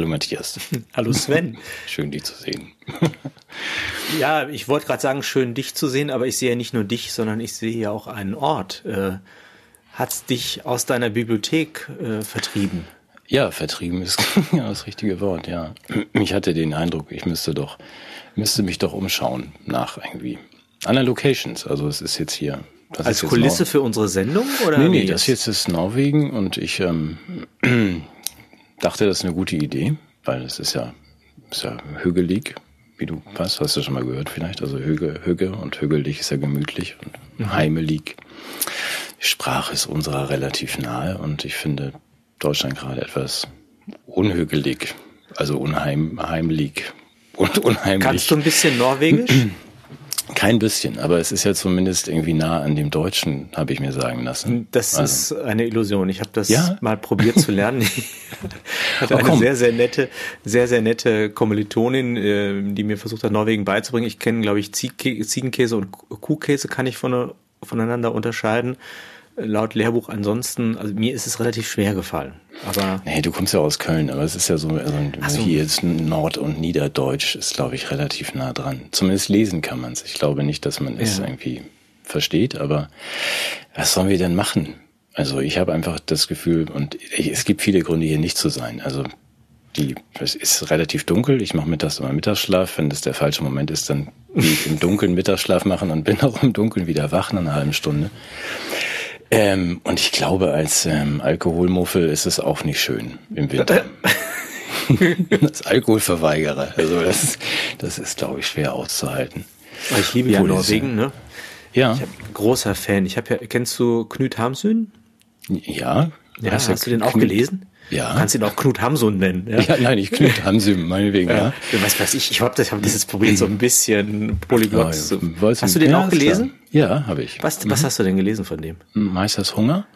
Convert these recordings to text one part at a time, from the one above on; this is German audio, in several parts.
Hallo Matthias. Hallo Sven. Schön, dich zu sehen. ja, ich wollte gerade sagen, schön dich zu sehen, aber ich sehe ja nicht nur dich, sondern ich sehe ja auch einen Ort. Äh, Hat's dich aus deiner Bibliothek äh, vertrieben? Ja, vertrieben ist ja das richtige Wort, ja. Ich hatte den Eindruck, ich müsste doch, müsste mich doch umschauen nach irgendwie anderen Locations. Also es ist jetzt hier. Als Kulisse Nor für unsere Sendung? Oder nee, nee, das jetzt ist Norwegen und ich ähm, dachte, das ist eine gute Idee, weil es ist ja, ist ja hügelig, wie du weißt, hast du schon mal gehört vielleicht. Also Hüge, Hüge und hügelig ist ja gemütlich und mhm. heimelig. Die Sprache ist unserer relativ nahe und ich finde Deutschland gerade etwas unhügelig, also unheimlich und unheimlich. Kannst du ein bisschen Norwegisch? Kein bisschen, aber es ist ja zumindest irgendwie nah an dem Deutschen, habe ich mir sagen lassen. Das also. ist eine Illusion. Ich habe das ja? mal probiert zu lernen. Ich hatte oh, eine sehr, sehr nette, sehr, sehr nette Kommilitonin, äh, die mir versucht hat, Norwegen beizubringen. Ich kenne, glaube ich, Ziegenkäse und Kuhkäse kann ich voneinander unterscheiden laut Lehrbuch ansonsten, also mir ist es relativ schwer gefallen. Aber nee, du kommst ja aus Köln, aber es ist ja so, also so. hier ist Nord- und Niederdeutsch ist, glaube ich, relativ nah dran. Zumindest lesen kann man es. Ich glaube nicht, dass man es irgendwie versteht, aber was sollen wir denn machen? Also ich habe einfach das Gefühl, und es gibt viele Gründe, hier nicht zu sein. Also die, es ist relativ dunkel. Ich mache mittags immer Mittagsschlaf. Wenn das der falsche Moment ist, dann gehe ich im Dunkeln Mittagsschlaf machen und bin auch im Dunkeln wieder wach nach einer halben Stunde. Ähm, und ich glaube, als ähm, Alkoholmuffel ist es auch nicht schön im Winter. als Alkoholverweigerer. Also das, das ist, glaube ich, schwer auszuhalten. Ich liebe ja Norwegen, ne? Ja. Ich bin großer Fan. Ich habe ja, kennst du Knut Hamsun? Ja. Ja, hast du den auch Knut, gelesen? Ja. Du kannst ihn auch Knut Hamsun nennen. Ja, ja nein, ich Knut Hamsun, meinetwegen, ja. ja. Was weiß ich, ich habe das, hab das jetzt probiert, so ein bisschen polyglott zu. Hast du den ja, auch gelesen? Ja, habe ich. Was, was mhm. hast du denn gelesen von dem? Meisters Hunger.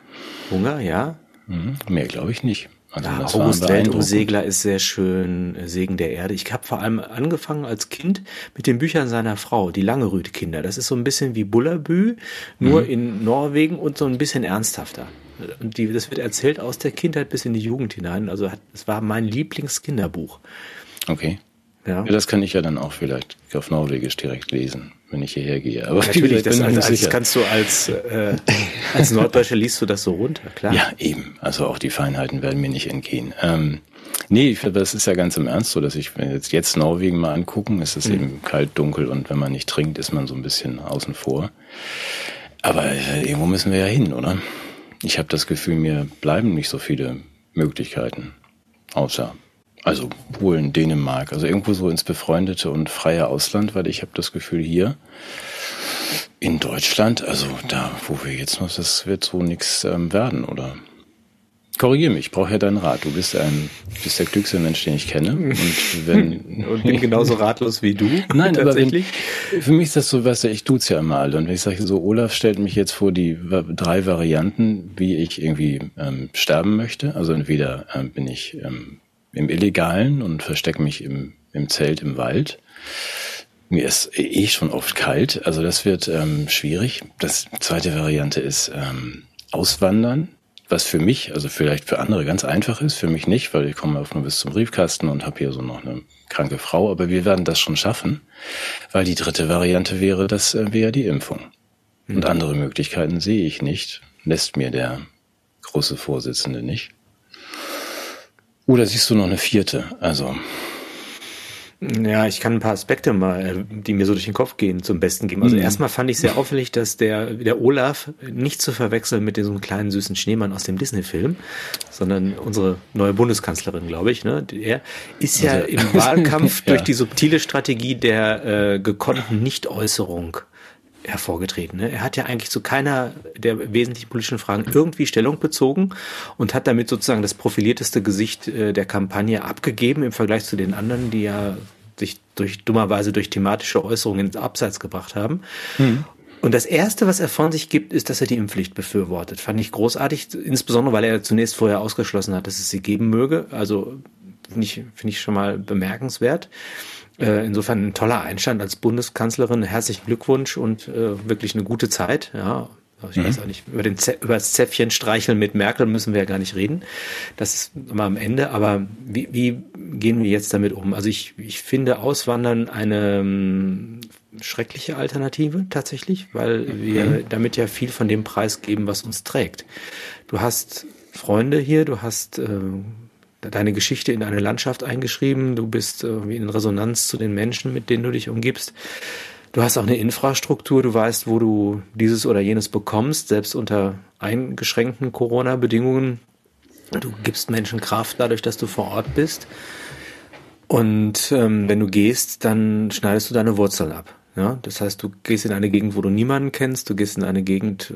Hunger, ja. Mhm. Mehr glaube ich nicht. Also ja, August Weltumsegler ist sehr schön, Segen der Erde. Ich habe vor allem angefangen als Kind mit den Büchern seiner Frau, die Langerüd-Kinder. Das ist so ein bisschen wie Bullerbü, nur mhm. in Norwegen und so ein bisschen ernsthafter. Und die, das wird erzählt aus der Kindheit bis in die Jugend hinein. Also es war mein Lieblingskinderbuch. Okay. Ja. ja. Das kann ich ja dann auch vielleicht auf Norwegisch direkt lesen, wenn ich hierher gehe. Aber natürlich, das, also, das kannst du als, äh, als Norddeutscher liest du das so runter, klar. Ja, eben. Also auch die Feinheiten werden mir nicht entgehen. Ähm, nee, das ist ja ganz im Ernst so, dass ich, wenn jetzt, jetzt Norwegen mal angucken, ist es mhm. eben kalt, dunkel und wenn man nicht trinkt, ist man so ein bisschen außen vor. Aber äh, irgendwo müssen wir ja hin, oder? Ich habe das Gefühl, mir bleiben nicht so viele Möglichkeiten. Außer, also Polen, Dänemark, also irgendwo so ins befreundete und freie Ausland, weil ich habe das Gefühl, hier in Deutschland, also da, wo wir jetzt noch, das wird so nichts ähm, werden, oder? Korrigiere mich, ich brauche ja deinen Rat. Du bist ein, bist der klügste Mensch, den ich kenne. Und wenn und bin genauso ratlos wie du. Nein, aber wenn, für mich ist das so, weißt du, ich tut's ja immer alle. Und wenn ich sage, so Olaf stellt mich jetzt vor die drei Varianten, wie ich irgendwie ähm, sterben möchte. Also entweder ähm, bin ich ähm, im Illegalen und verstecke mich im, im Zelt im Wald. Mir ist eh schon oft kalt, also das wird ähm, schwierig. Das zweite Variante ist ähm, Auswandern was für mich, also vielleicht für andere ganz einfach ist, für mich nicht, weil ich komme oft nur bis zum Briefkasten und habe hier so noch eine kranke Frau, aber wir werden das schon schaffen, weil die dritte Variante wäre, das äh, wäre die Impfung. Mhm. Und andere Möglichkeiten sehe ich nicht, lässt mir der große Vorsitzende nicht. Oder siehst du noch eine vierte? Also ja, ich kann ein paar Aspekte mal, die mir so durch den Kopf gehen, zum Besten geben. Also mhm. erstmal fand ich sehr auffällig, dass der, der Olaf nicht zu verwechseln mit diesem kleinen süßen Schneemann aus dem Disney-Film, sondern unsere neue Bundeskanzlerin, glaube ich. Ne? Der ist ja also, im Wahlkampf ja. durch die subtile Strategie der äh, gekonnten Nichtäußerung hervorgetreten. Ne? Er hat ja eigentlich zu keiner der wesentlichen politischen Fragen irgendwie Stellung bezogen und hat damit sozusagen das profilierteste Gesicht äh, der Kampagne abgegeben im Vergleich zu den anderen, die ja sich durch dummerweise durch thematische Äußerungen ins Abseits gebracht haben. Mhm. Und das Erste, was er von sich gibt, ist, dass er die Impfpflicht befürwortet. Fand ich großartig, insbesondere weil er zunächst vorher ausgeschlossen hat, dass es sie geben möge. Also finde ich, finde ich schon mal bemerkenswert. Äh, insofern ein toller Einstand als Bundeskanzlerin. Herzlichen Glückwunsch und äh, wirklich eine gute Zeit. Ja, Ich mhm. weiß auch nicht, über, den über das Zäpfchen streicheln mit Merkel müssen wir ja gar nicht reden. Das ist immer am Ende. Aber wie, wie gehen wir jetzt damit um? Also ich, ich finde Auswandern eine um, schreckliche Alternative tatsächlich, weil wir mhm. damit ja viel von dem Preis geben, was uns trägt. Du hast Freunde hier, du hast äh, deine Geschichte in eine Landschaft eingeschrieben, du bist irgendwie in Resonanz zu den Menschen, mit denen du dich umgibst. Du hast auch eine Infrastruktur, du weißt, wo du dieses oder jenes bekommst, selbst unter eingeschränkten Corona-Bedingungen. Du gibst Menschen Kraft dadurch, dass du vor Ort bist. Und ähm, wenn du gehst, dann schneidest du deine Wurzeln ab. Ja, das heißt, du gehst in eine Gegend, wo du niemanden kennst, du gehst in eine Gegend,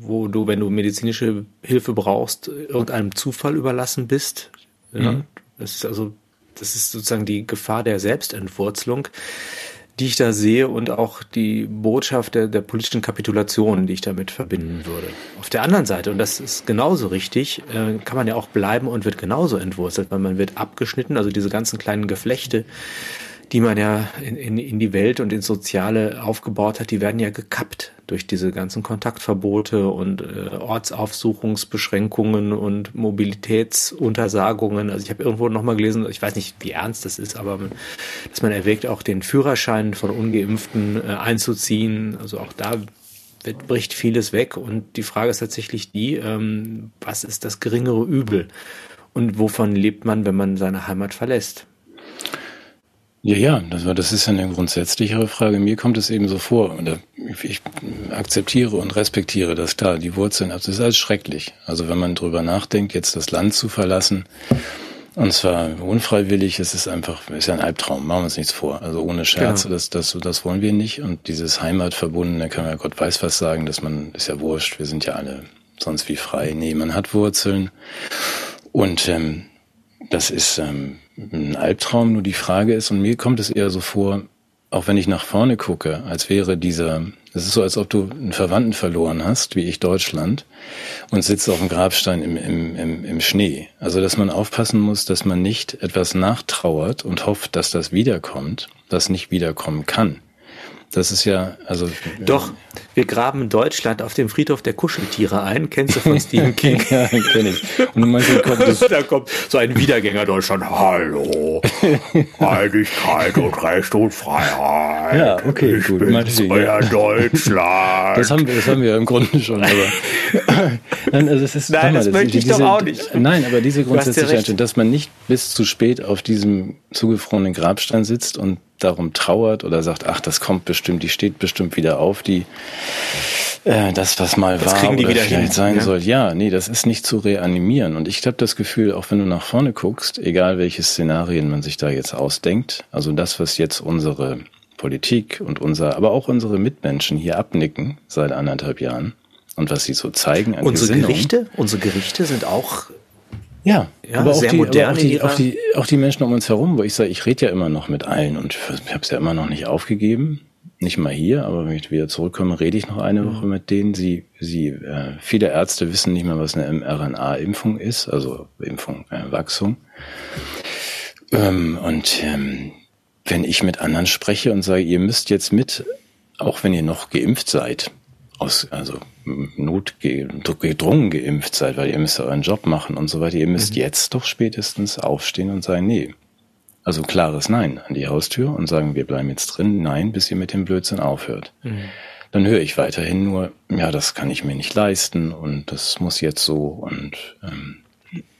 wo du, wenn du medizinische Hilfe brauchst, irgendeinem Zufall überlassen bist. Ja, mhm. das ist also, das ist sozusagen die Gefahr der Selbstentwurzelung die ich da sehe und auch die Botschaft der, der politischen Kapitulation, die ich damit verbinden würde. Auf der anderen Seite, und das ist genauso richtig, äh, kann man ja auch bleiben und wird genauso entwurzelt, weil man wird abgeschnitten, also diese ganzen kleinen Geflechte, die man ja in, in, in die Welt und ins Soziale aufgebaut hat, die werden ja gekappt durch diese ganzen Kontaktverbote und äh, Ortsaufsuchungsbeschränkungen und Mobilitätsuntersagungen. Also ich habe irgendwo nochmal gelesen, ich weiß nicht, wie ernst das ist, aber dass man erwägt, auch den Führerschein von Ungeimpften äh, einzuziehen. Also auch da wird, bricht vieles weg. Und die Frage ist tatsächlich die, ähm, was ist das geringere Übel? Und wovon lebt man, wenn man seine Heimat verlässt? Ja, ja, das, das ist eine grundsätzlichere Frage. Mir kommt es eben so vor, und ich akzeptiere und respektiere das klar, die Wurzeln, das ist alles schrecklich. Also wenn man drüber nachdenkt, jetzt das Land zu verlassen, und zwar unfreiwillig, es ist einfach, ist ja ein Albtraum, machen wir uns nichts vor. Also ohne Scherze, genau. das, das, das wollen wir nicht. Und dieses Heimatverbundene kann man ja Gott weiß was sagen, dass man, ist ja wurscht, wir sind ja alle sonst wie frei. Nee, man hat Wurzeln. Und ähm, das ist ähm, ein Albtraum, nur die Frage ist, und mir kommt es eher so vor, auch wenn ich nach vorne gucke, als wäre dieser, es ist so, als ob du einen Verwandten verloren hast, wie ich Deutschland, und sitzt auf dem Grabstein im, im, im, im Schnee. Also, dass man aufpassen muss, dass man nicht etwas nachtrauert und hofft, dass das wiederkommt, das nicht wiederkommen kann. Das ist ja, also. Doch, wir graben Deutschland auf dem Friedhof der Kuscheltiere ein. Kennst du von Stephen King? ja, kenn ich. Und manchmal kommt das da kommt so ein Wiedergänger Deutschland. Hallo. Einigkeit und Recht und Freiheit. Ja, okay, ich gut. Bin's euer ja. Deutschland. Das haben wir, das haben wir im Grunde schon, aber. Nein, also es ist, Nein das, das möchte ich diese, doch auch nicht. Nein, aber diese grundsätzliche Einstellung, dass man nicht bis zu spät auf diesem zugefrorenen Grabstein sitzt und darum trauert oder sagt, ach, das kommt bestimmt, die steht bestimmt wieder auf, die äh, das, was mal das war oder vielleicht hin, sein ja? soll. Ja, nee, das ist nicht zu reanimieren. Und ich habe das Gefühl, auch wenn du nach vorne guckst, egal welche Szenarien man sich da jetzt ausdenkt, also das, was jetzt unsere Politik und unser, aber auch unsere Mitmenschen hier abnicken seit anderthalb Jahren und was sie so zeigen an Unsere Gesinnung. Gerichte, unsere Gerichte sind auch ja, ja aber, sehr auch die, modern aber auch, die, auch, die, auch die Menschen um uns herum, wo ich sage, ich rede ja immer noch mit allen und ich habe es ja immer noch nicht aufgegeben. Nicht mal hier, aber wenn ich wieder zurückkomme, rede ich noch eine mhm. Woche mit denen. Sie, sie, äh, viele Ärzte wissen nicht mehr, was eine mRNA-Impfung ist, also Impfung, äh, Wachstum. Ähm, und ähm, wenn ich mit anderen spreche und sage, ihr müsst jetzt mit, auch wenn ihr noch geimpft seid, aus, also notgedrungen geimpft seid, weil ihr müsst euren Job machen und so weiter, ihr müsst mhm. jetzt doch spätestens aufstehen und sagen, nee. Also klares Nein an die Haustür und sagen, wir bleiben jetzt drin, nein, bis ihr mit dem Blödsinn aufhört. Mhm. Dann höre ich weiterhin nur, ja, das kann ich mir nicht leisten und das muss jetzt so und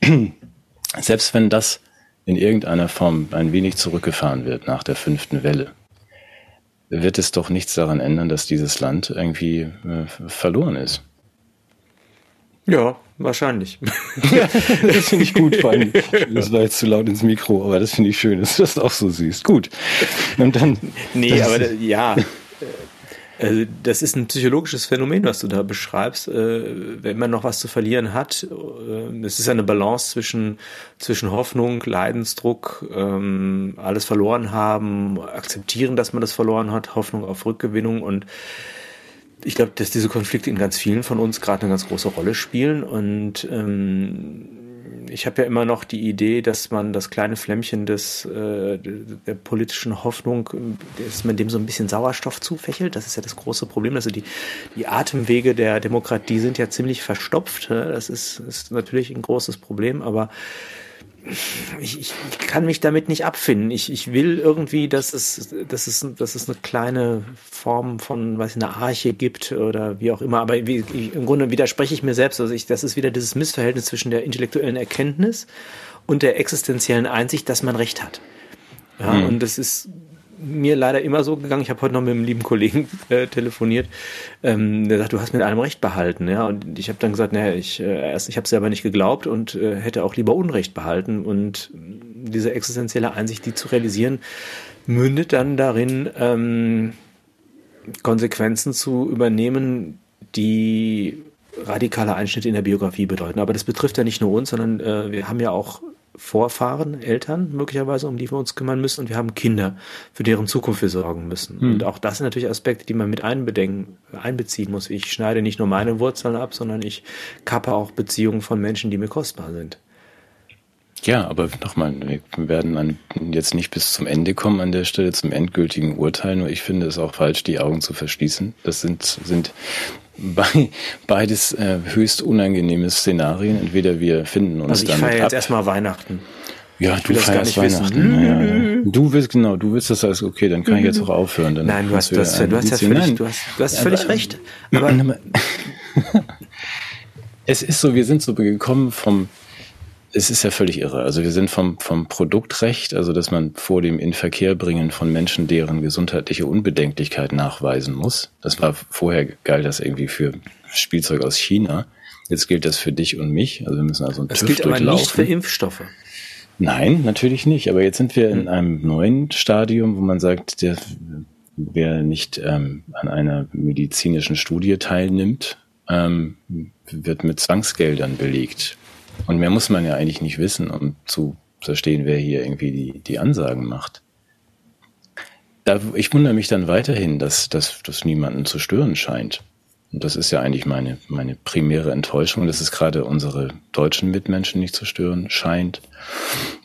ähm, selbst wenn das in irgendeiner Form ein wenig zurückgefahren wird nach der fünften Welle, wird es doch nichts daran ändern, dass dieses Land irgendwie äh, verloren ist. Ja, wahrscheinlich. das finde ich gut, vor allem, das war jetzt zu laut ins Mikro, aber das finde ich schön, dass du das auch so siehst. Gut. Und dann. Nee, aber ja, also das ist ein psychologisches Phänomen, was du da beschreibst. Äh, wenn man noch was zu verlieren hat, äh, es ist eine Balance zwischen, zwischen Hoffnung, Leidensdruck, ähm, alles verloren haben, akzeptieren, dass man das verloren hat, Hoffnung auf Rückgewinnung und ich glaube, dass diese Konflikte in ganz vielen von uns gerade eine ganz große Rolle spielen und ähm, ich habe ja immer noch die Idee, dass man das kleine Flämmchen des, äh, der politischen Hoffnung, dass man dem so ein bisschen Sauerstoff zufächelt. Das ist ja das große Problem. Also die, die Atemwege der Demokratie sind ja ziemlich verstopft. Ne? Das ist, ist natürlich ein großes Problem, aber ich, ich kann mich damit nicht abfinden. Ich, ich will irgendwie, dass es, dass, es, dass es eine kleine Form von, weiß ich, eine Arche gibt oder wie auch immer. Aber wie, ich, im Grunde widerspreche ich mir selbst. Also ich, das ist wieder dieses Missverhältnis zwischen der intellektuellen Erkenntnis und der existenziellen Einsicht, dass man Recht hat. Ja, hm. und das ist mir leider immer so gegangen. Ich habe heute noch mit einem lieben Kollegen äh, telefoniert. Ähm, der sagt, du hast mit allem Recht behalten. Ja, und ich habe dann gesagt, naja, ich äh, ich habe selber nicht geglaubt und äh, hätte auch lieber Unrecht behalten. Und diese existenzielle Einsicht, die zu realisieren, mündet dann darin, ähm, Konsequenzen zu übernehmen, die radikale Einschnitte in der Biografie bedeuten. Aber das betrifft ja nicht nur uns, sondern äh, wir haben ja auch Vorfahren, Eltern möglicherweise, um die wir uns kümmern müssen und wir haben Kinder, für deren Zukunft wir sorgen müssen. Hm. Und auch das sind natürlich Aspekte, die man mit einbedenken, einbeziehen muss. Ich schneide nicht nur meine Wurzeln ab, sondern ich kappe auch Beziehungen von Menschen, die mir kostbar sind. Ja, aber nochmal, wir werden an, jetzt nicht bis zum Ende kommen an der Stelle zum endgültigen Urteil, nur ich finde es auch falsch, die Augen zu verschließen. Das sind, sind bei, beides äh, höchst unangenehme Szenarien. Entweder wir finden uns also ich feiere jetzt erstmal Weihnachten. Ja, du feierst Weihnachten. Ja, ja. Du willst genau, du willst das als okay, dann kann ich jetzt auch aufhören. Dann Nein, du hast, du hast, du hast ja völlig, du hast, du hast völlig aber, recht. Aber es ist so, wir sind so gekommen vom es ist ja völlig irre. Also wir sind vom, vom Produktrecht, also dass man vor dem Inverkehrbringen von Menschen deren gesundheitliche Unbedenklichkeit nachweisen muss. Das war vorher galt das irgendwie für Spielzeug aus China. Jetzt gilt das für dich und mich. Also wir müssen also ein Das TÜV gilt aber nicht für Impfstoffe. Nein, natürlich nicht. Aber jetzt sind wir in hm. einem neuen Stadium, wo man sagt, der, wer nicht ähm, an einer medizinischen Studie teilnimmt, ähm, wird mit Zwangsgeldern belegt. Und mehr muss man ja eigentlich nicht wissen, um zu verstehen, wer hier irgendwie die, die Ansagen macht. Da, ich wundere mich dann weiterhin, dass, das niemanden zu stören scheint. Und das ist ja eigentlich meine, meine primäre Enttäuschung, dass es gerade unsere deutschen Mitmenschen nicht zu stören scheint.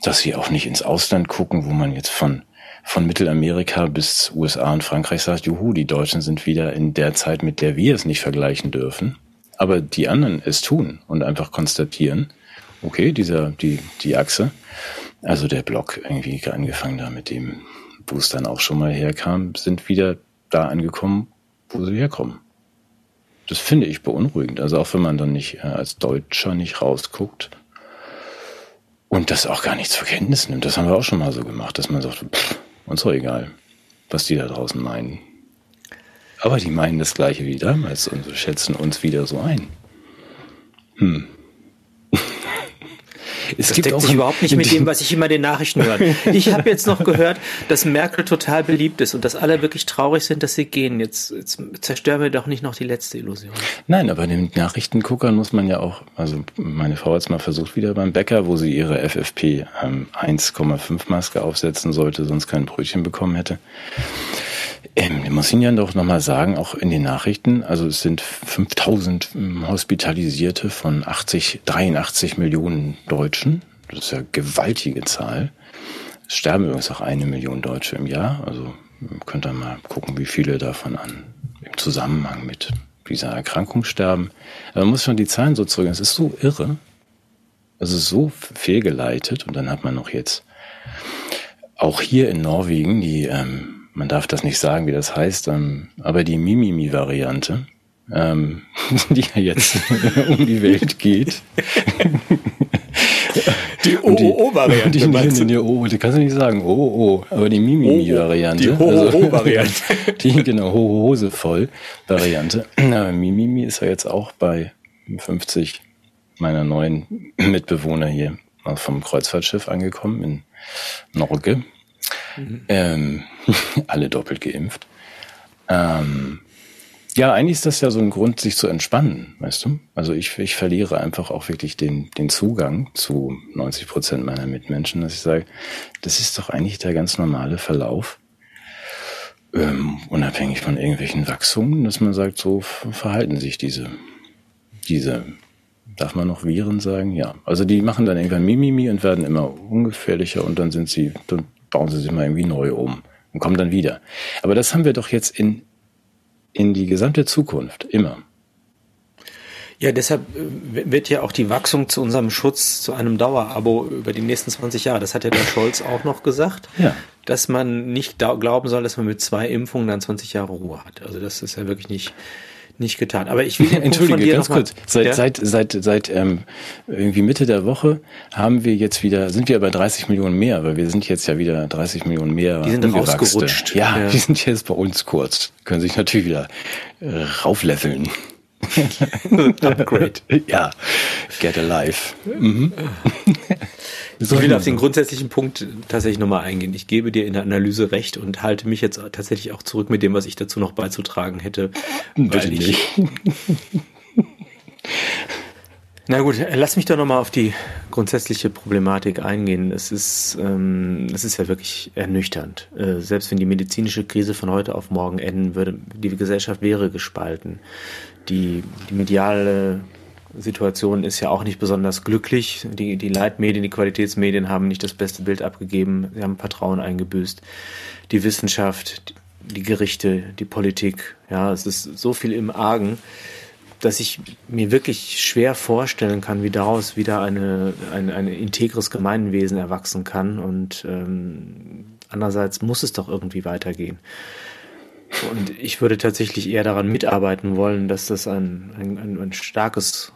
Dass sie auch nicht ins Ausland gucken, wo man jetzt von, von Mittelamerika bis USA und Frankreich sagt, juhu, die Deutschen sind wieder in der Zeit, mit der wir es nicht vergleichen dürfen. Aber die anderen es tun und einfach konstatieren, okay, dieser, die, die Achse, also der Block irgendwie angefangen da mit dem, wo es dann auch schon mal herkam, sind wieder da angekommen, wo sie herkommen. Das finde ich beunruhigend. Also auch wenn man dann nicht äh, als Deutscher nicht rausguckt und das auch gar nichts zur Kenntnis nimmt. Das haben wir auch schon mal so gemacht, dass man sagt, pff, uns doch egal, was die da draußen meinen. Aber die meinen das gleiche wie damals und schätzen uns wieder so ein. Hm. Es das deckt sich überhaupt nicht mit dem, was ich immer in den Nachrichten höre. Ich habe jetzt noch gehört, dass Merkel total beliebt ist und dass alle wirklich traurig sind, dass sie gehen. Jetzt, jetzt zerstören wir doch nicht noch die letzte Illusion. Nein, aber den Nachrichtenguckern muss man ja auch, also meine Frau hat es mal versucht wieder beim Bäcker, wo sie ihre FFP ähm, 1,5 Maske aufsetzen sollte, sonst kein Brötchen bekommen hätte. Ähm, muss Ihnen ja doch nochmal sagen, auch in den Nachrichten, also es sind 5000 ähm, Hospitalisierte von 80, 83 Millionen Deutschen. Das ist ja eine gewaltige Zahl. Es sterben übrigens auch eine Million Deutsche im Jahr. Also könnt ihr mal gucken, wie viele davon an im Zusammenhang mit dieser Erkrankung sterben. Aber man muss schon die Zahlen so zurück. Es ist so irre. Es ist so fehlgeleitet. Und dann hat man noch jetzt auch hier in Norwegen die ähm, man darf das nicht sagen, wie das heißt, ähm, aber die Mimimi-Variante, ähm, die ja jetzt um die Welt geht. Die OOO-Variante. Die, die, die, die, oh, die kannst du nicht sagen, OOO, aber die Mimimi-Variante. Die Ho-Ho-Variante. Also, die, genau, Hose voll Variante. Aber Mimimi ist ja jetzt auch bei 50 meiner neuen Mitbewohner hier vom Kreuzfahrtschiff angekommen in Norge. Ähm, alle doppelt geimpft. Ähm, ja, eigentlich ist das ja so ein Grund, sich zu entspannen, weißt du? Also ich, ich verliere einfach auch wirklich den, den Zugang zu 90 Prozent meiner Mitmenschen, dass ich sage, das ist doch eigentlich der ganz normale Verlauf, ähm, unabhängig von irgendwelchen Wachsungen, dass man sagt, so verhalten sich diese, diese Darf man noch Viren sagen? Ja. Also die machen dann irgendwann Mimimi und werden immer ungefährlicher und dann sind sie, dann bauen sie sich mal irgendwie neu um und kommen dann wieder. Aber das haben wir doch jetzt in, in die gesamte Zukunft immer. Ja, deshalb äh, wird ja auch die Wachstum zu unserem Schutz zu einem Dauerabo über die nächsten 20 Jahre. Das hat ja der Scholz auch noch gesagt, ja. dass man nicht glauben soll, dass man mit zwei Impfungen dann 20 Jahre Ruhe hat. Also das ist ja wirklich nicht nicht getan. Aber ich will den Entschuldige, von dir ganz kurz. Seit, ja? seit, seit, seit ähm, irgendwie Mitte der Woche haben wir jetzt wieder, sind wir bei 30 Millionen mehr, weil wir sind jetzt ja wieder 30 Millionen mehr. Die sind rausgerutscht. Ja, ja, die sind jetzt bei uns kurz. Können sich natürlich wieder äh, raufläffeln. Upgrade. Ja, get alive. Mhm. Ich will auf den grundsätzlichen Punkt tatsächlich nochmal eingehen. Ich gebe dir in der Analyse recht und halte mich jetzt tatsächlich auch zurück mit dem, was ich dazu noch beizutragen hätte. Bitte nicht. Na gut, lass mich doch nochmal auf die grundsätzliche Problematik eingehen. Es ist, ähm, es ist ja wirklich ernüchternd. Äh, selbst wenn die medizinische Krise von heute auf morgen enden würde, die Gesellschaft wäre gespalten. Die, die mediale Situation ist ja auch nicht besonders glücklich. Die, die Leitmedien, die Qualitätsmedien haben nicht das beste Bild abgegeben. Sie haben Vertrauen eingebüßt. Die Wissenschaft, die Gerichte, die Politik. Ja, es ist so viel im Argen dass ich mir wirklich schwer vorstellen kann, wie daraus wieder eine, ein, ein integres Gemeinwesen erwachsen kann. Und ähm, andererseits muss es doch irgendwie weitergehen. Und ich würde tatsächlich eher daran mitarbeiten wollen, dass das ein, ein, ein, starkes,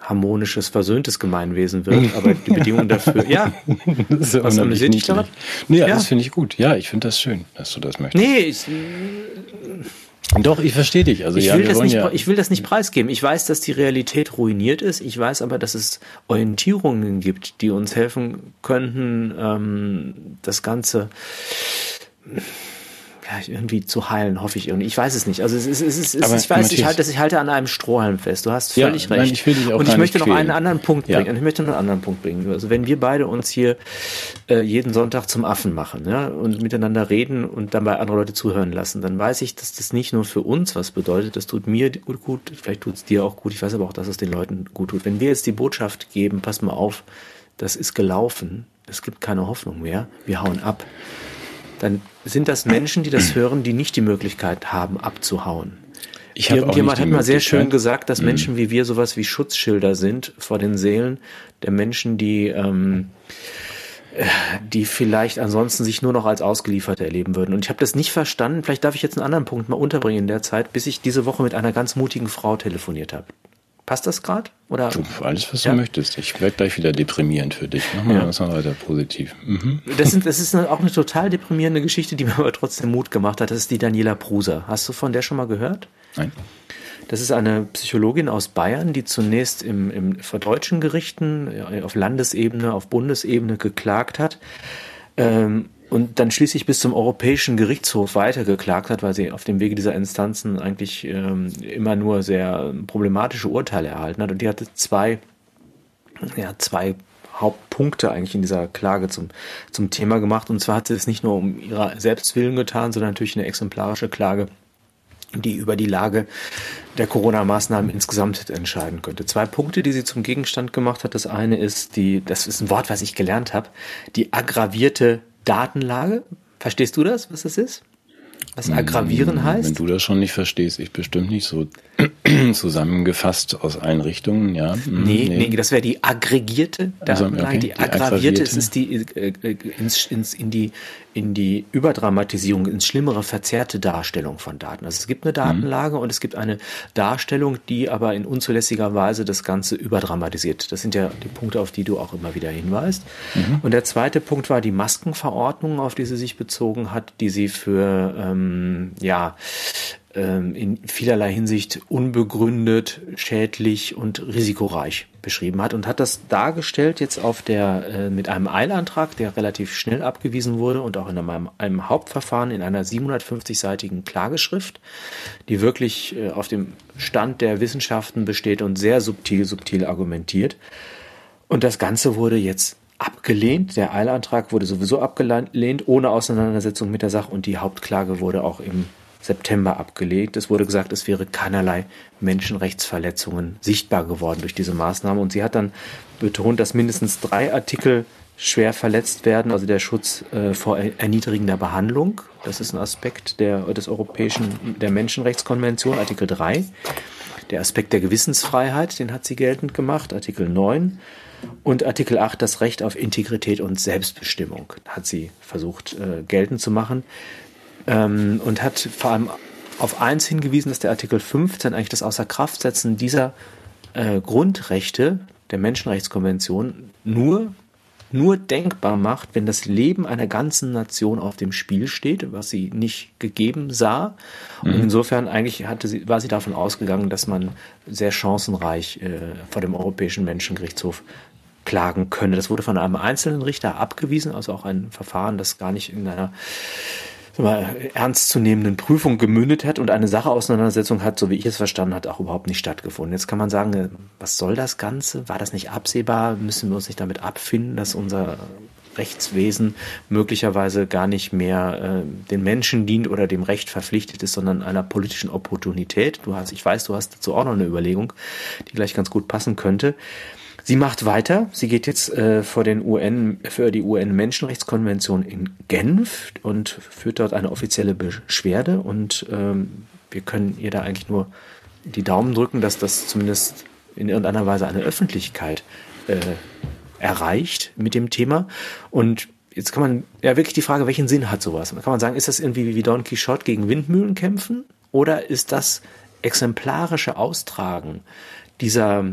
harmonisches, versöhntes Gemeinwesen wird. Aber die Bedingungen dafür, ja. Das ist Was amüsiert dich daran? Nee, ja, das finde ich gut. Ja, ich finde das schön, dass du das möchtest. Nee, ich, doch, ich verstehe dich. Also, ich, ja, will das nicht, ja ich will das nicht preisgeben. Ich weiß, dass die Realität ruiniert ist. Ich weiß aber, dass es Orientierungen gibt, die uns helfen könnten, ähm, das Ganze ja, irgendwie zu heilen, hoffe ich irgendwie. Ich weiß es nicht. Also es ist, es ist, es ist ich weiß, ich halte, ich halte an einem Strohhalm fest. Du hast völlig ja, recht. Nein, ich will dich auch und ich möchte noch einen anderen Punkt bringen. Ja. Ich möchte noch einen anderen Punkt bringen. Also wenn wir beide uns hier äh, jeden Sonntag zum Affen machen, ja, und miteinander reden und dabei andere Leute zuhören lassen, dann weiß ich, dass das nicht nur für uns was bedeutet. Das tut mir gut, gut vielleicht tut es dir auch gut. Ich weiß aber auch, dass es den Leuten gut tut. Wenn wir jetzt die Botschaft geben, pass mal auf, das ist gelaufen. Es gibt keine Hoffnung mehr. Wir hauen ab dann sind das Menschen, die das hören, die nicht die Möglichkeit haben, abzuhauen. Ich Irgendjemand hat mal sehr schön gesagt, dass mhm. Menschen wie wir sowas wie Schutzschilder sind vor den Seelen der Menschen, die, ähm, äh, die vielleicht ansonsten sich nur noch als Ausgelieferte erleben würden. Und ich habe das nicht verstanden. Vielleicht darf ich jetzt einen anderen Punkt mal unterbringen in der Zeit, bis ich diese Woche mit einer ganz mutigen Frau telefoniert habe. Passt das gerade? Oder? Du, alles, was ja? du möchtest. Ich werde gleich wieder deprimierend für dich. Mach mal ja. was weiter positiv. Mhm. Das, sind, das ist auch eine total deprimierende Geschichte, die mir aber trotzdem Mut gemacht hat. Das ist die Daniela Pruser. Hast du von der schon mal gehört? Nein. Das ist eine Psychologin aus Bayern, die zunächst im, im, vor deutschen Gerichten auf Landesebene, auf Bundesebene geklagt hat. Ähm, und dann schließlich bis zum Europäischen Gerichtshof weitergeklagt hat, weil sie auf dem Wege dieser Instanzen eigentlich ähm, immer nur sehr problematische Urteile erhalten hat. Und die hatte zwei, ja, zwei Hauptpunkte eigentlich in dieser Klage zum, zum Thema gemacht. Und zwar hat sie es nicht nur um ihrer Selbstwillen getan, sondern natürlich eine exemplarische Klage, die über die Lage der Corona-Maßnahmen insgesamt entscheiden könnte. Zwei Punkte, die sie zum Gegenstand gemacht hat. Das eine ist die, das ist ein Wort, was ich gelernt habe, die aggravierte Datenlage. Verstehst du das, was das ist? Was aggravieren hm, heißt? Wenn du das schon nicht verstehst, ich bestimmt nicht so zusammengefasst aus allen Richtungen, ja. Hm, nee, nee, nee das wäre die aggregierte Datenlage. Also, okay, die, aggravierte, die ist die äh, äh, ins, ins, in die in die Überdramatisierung, ins schlimmere, verzerrte Darstellung von Daten. Also es gibt eine mhm. Datenlage mhm. und es gibt eine Darstellung, die aber in unzulässiger Weise das Ganze überdramatisiert. Das sind ja die Punkte, auf die du auch immer wieder hinweist. Mhm. Und der zweite Punkt war die Maskenverordnung, auf die sie sich bezogen hat, die sie für ähm, ja in vielerlei Hinsicht unbegründet, schädlich und risikoreich beschrieben hat und hat das dargestellt jetzt auf der äh, mit einem Eilantrag, der relativ schnell abgewiesen wurde und auch in einem, einem Hauptverfahren in einer 750-seitigen Klageschrift, die wirklich äh, auf dem Stand der Wissenschaften besteht und sehr subtil, subtil argumentiert. Und das Ganze wurde jetzt abgelehnt. Der Eilantrag wurde sowieso abgelehnt, ohne Auseinandersetzung mit der Sache und die Hauptklage wurde auch im September abgelehnt. Es wurde gesagt, es wäre keinerlei Menschenrechtsverletzungen sichtbar geworden durch diese Maßnahme. Und sie hat dann betont, dass mindestens drei Artikel schwer verletzt werden, also der Schutz äh, vor erniedrigender Behandlung. Das ist ein Aspekt der, des Europäischen, der Menschenrechtskonvention, Artikel 3. Der Aspekt der Gewissensfreiheit, den hat sie geltend gemacht, Artikel 9. Und Artikel 8, das Recht auf Integrität und Selbstbestimmung, hat sie versucht äh, geltend zu machen. Ähm, und hat vor allem auf eins hingewiesen, dass der Artikel 15 eigentlich das Außerkraftsetzen dieser äh, Grundrechte der Menschenrechtskonvention nur nur denkbar macht, wenn das Leben einer ganzen Nation auf dem Spiel steht, was sie nicht gegeben sah. Und mhm. insofern eigentlich hatte sie, war sie davon ausgegangen, dass man sehr chancenreich äh, vor dem Europäischen Menschengerichtshof klagen könne. Das wurde von einem einzelnen Richter abgewiesen, also auch ein Verfahren, das gar nicht in einer mal, ernstzunehmenden Prüfung gemündet hat und eine Sacheauseinandersetzung hat, so wie ich es verstanden hat, auch überhaupt nicht stattgefunden. Jetzt kann man sagen, was soll das Ganze? War das nicht absehbar? Müssen wir uns nicht damit abfinden, dass unser Rechtswesen möglicherweise gar nicht mehr äh, den Menschen dient oder dem Recht verpflichtet ist, sondern einer politischen Opportunität. Du hast, ich weiß, du hast dazu auch noch eine Überlegung, die gleich ganz gut passen könnte. Sie macht weiter. Sie geht jetzt äh, vor den UN für die UN Menschenrechtskonvention in Genf und führt dort eine offizielle Beschwerde. Und ähm, wir können ihr da eigentlich nur die Daumen drücken, dass das zumindest in irgendeiner Weise eine Öffentlichkeit äh, erreicht mit dem Thema. Und jetzt kann man ja wirklich die Frage, welchen Sinn hat sowas? Kann man sagen, ist das irgendwie wie Don Quixote gegen Windmühlen kämpfen? Oder ist das exemplarische Austragen dieser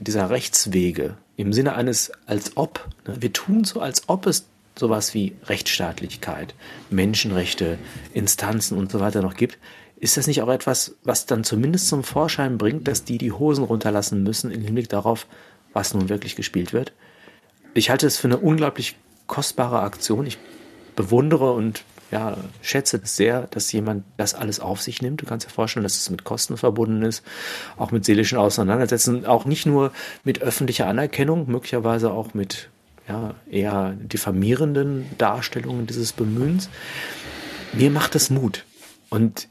dieser Rechtswege im Sinne eines als ob. Ne? Wir tun so, als ob es sowas wie Rechtsstaatlichkeit, Menschenrechte, Instanzen und so weiter noch gibt. Ist das nicht auch etwas, was dann zumindest zum Vorschein bringt, dass die die Hosen runterlassen müssen im Hinblick darauf, was nun wirklich gespielt wird? Ich halte es für eine unglaublich kostbare Aktion. Ich bewundere und ja, schätze es sehr, dass jemand das alles auf sich nimmt. Du kannst dir vorstellen, dass es mit Kosten verbunden ist, auch mit seelischen Auseinandersetzungen, auch nicht nur mit öffentlicher Anerkennung, möglicherweise auch mit ja, eher diffamierenden Darstellungen dieses Bemühens. Mir macht das Mut. Und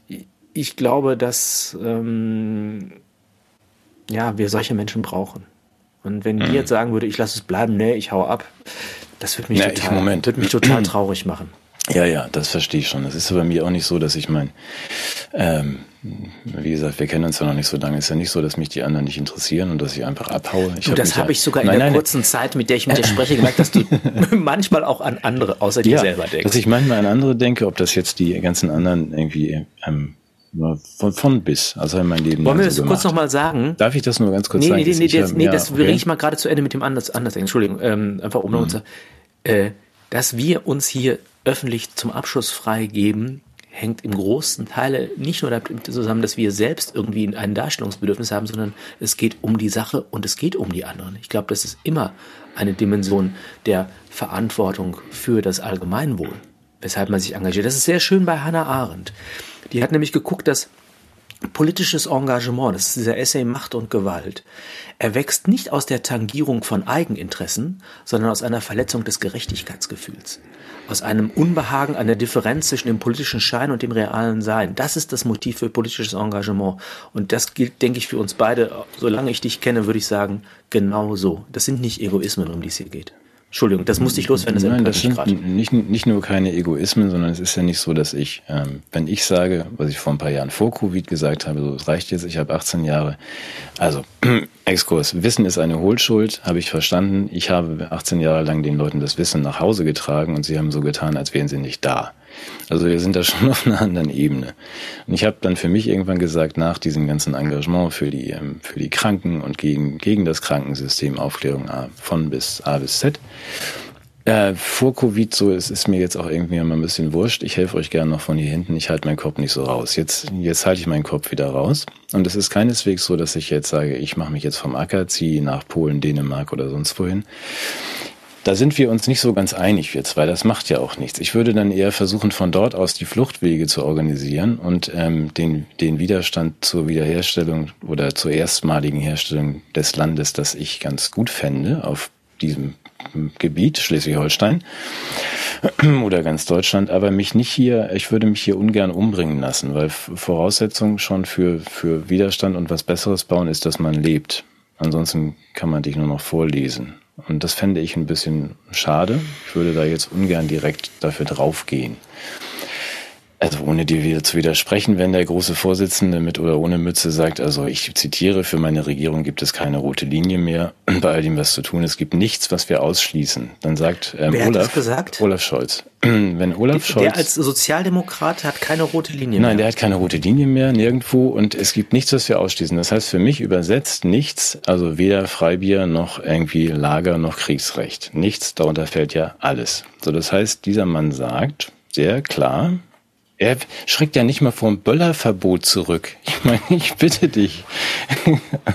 ich glaube, dass ähm, ja, wir solche Menschen brauchen. Und wenn die mhm. jetzt sagen würde, ich lasse es bleiben, nee, ich hau ab, das würde mich, ja, total, würde mich total traurig machen. Ja, ja, das verstehe ich schon. Das ist bei mir auch nicht so, dass ich mein, ähm, wie gesagt, wir kennen uns ja noch nicht so lange. Es ist ja nicht so, dass mich die anderen nicht interessieren und dass ich einfach abhaue. Ich du, hab das habe ich sogar in nein, der nein, kurzen nein. Zeit, mit der ich mit dir spreche, gemerkt, dass du manchmal auch an andere außer dir ja, selber denkst. Dass ich manchmal an andere denke, ob das jetzt die ganzen anderen irgendwie ähm, von, von bis, also in mein Leben. Wollen wir das so kurz nochmal sagen? Darf ich das nur ganz kurz nee, sagen? Nee, nee, nee, das, nee, das okay. bringe ich mal gerade zu Ende mit dem anders, anders Entschuldigung, ähm, einfach um mhm. uns, äh, dass wir uns hier öffentlich zum Abschluss freigeben, hängt im großen Teile nicht nur damit zusammen, dass wir selbst irgendwie ein Darstellungsbedürfnis haben, sondern es geht um die Sache und es geht um die anderen. Ich glaube, das ist immer eine Dimension der Verantwortung für das Allgemeinwohl, weshalb man sich engagiert. Das ist sehr schön bei Hannah Arendt. Die hat nämlich geguckt, dass politisches Engagement, das ist dieser Essay Macht und Gewalt, erwächst nicht aus der Tangierung von Eigeninteressen, sondern aus einer Verletzung des Gerechtigkeitsgefühls aus einem Unbehagen an der Differenz zwischen dem politischen Schein und dem realen Sein. Das ist das Motiv für politisches Engagement. Und das gilt, denke ich, für uns beide. Solange ich dich kenne, würde ich sagen, genau so. Das sind nicht Egoismen, um die es hier geht. Entschuldigung, das musste ich loswerden. Das Nein, das sind nicht, nicht nur keine Egoismen, sondern es ist ja nicht so, dass ich, ähm, wenn ich sage, was ich vor ein paar Jahren vor Covid gesagt habe, so, es reicht jetzt, ich habe 18 Jahre. Also, Exkurs, Wissen ist eine Hohlschuld, habe ich verstanden. Ich habe 18 Jahre lang den Leuten das Wissen nach Hause getragen und sie haben so getan, als wären sie nicht da. Also wir sind da schon auf einer anderen Ebene. Und ich habe dann für mich irgendwann gesagt, nach diesem ganzen Engagement für die, ähm, für die Kranken und gegen, gegen das Krankensystem, Aufklärung A, von bis A bis Z, äh, vor Covid so, es ist mir jetzt auch irgendwie immer ein bisschen wurscht. Ich helfe euch gerne noch von hier hinten. Ich halte meinen Kopf nicht so raus. Jetzt, jetzt halte ich meinen Kopf wieder raus. Und es ist keineswegs so, dass ich jetzt sage, ich mache mich jetzt vom Acker, ziehe nach Polen, Dänemark oder sonst wohin. Da sind wir uns nicht so ganz einig, wir zwei. Das macht ja auch nichts. Ich würde dann eher versuchen, von dort aus die Fluchtwege zu organisieren und ähm, den, den Widerstand zur Wiederherstellung oder zur erstmaligen Herstellung des Landes, das ich ganz gut fände, auf diesem Gebiet, Schleswig-Holstein oder ganz Deutschland, aber mich nicht hier, ich würde mich hier ungern umbringen lassen, weil Voraussetzung schon für, für Widerstand und was Besseres bauen ist, dass man lebt. Ansonsten kann man dich nur noch vorlesen. Und das fände ich ein bisschen schade. Ich würde da jetzt ungern direkt dafür draufgehen. Also ohne dir wieder zu widersprechen, wenn der große Vorsitzende mit oder ohne Mütze sagt, also ich zitiere, für meine Regierung gibt es keine rote Linie mehr, bei all dem was zu tun, es gibt nichts, was wir ausschließen. Dann sagt ähm, Wer Olaf, hat das gesagt? Olaf Scholz. wenn Olaf Scholz. Der als Sozialdemokrat hat keine rote Linie mehr. Nein, der hat keine rote Linie mehr, nirgendwo und es gibt nichts, was wir ausschließen. Das heißt für mich übersetzt nichts, also weder Freibier noch irgendwie Lager noch Kriegsrecht. Nichts, darunter fällt ja alles. So, das heißt, dieser Mann sagt sehr klar, er schreckt ja nicht mal vor dem Böllerverbot zurück. Ich meine, ich bitte dich.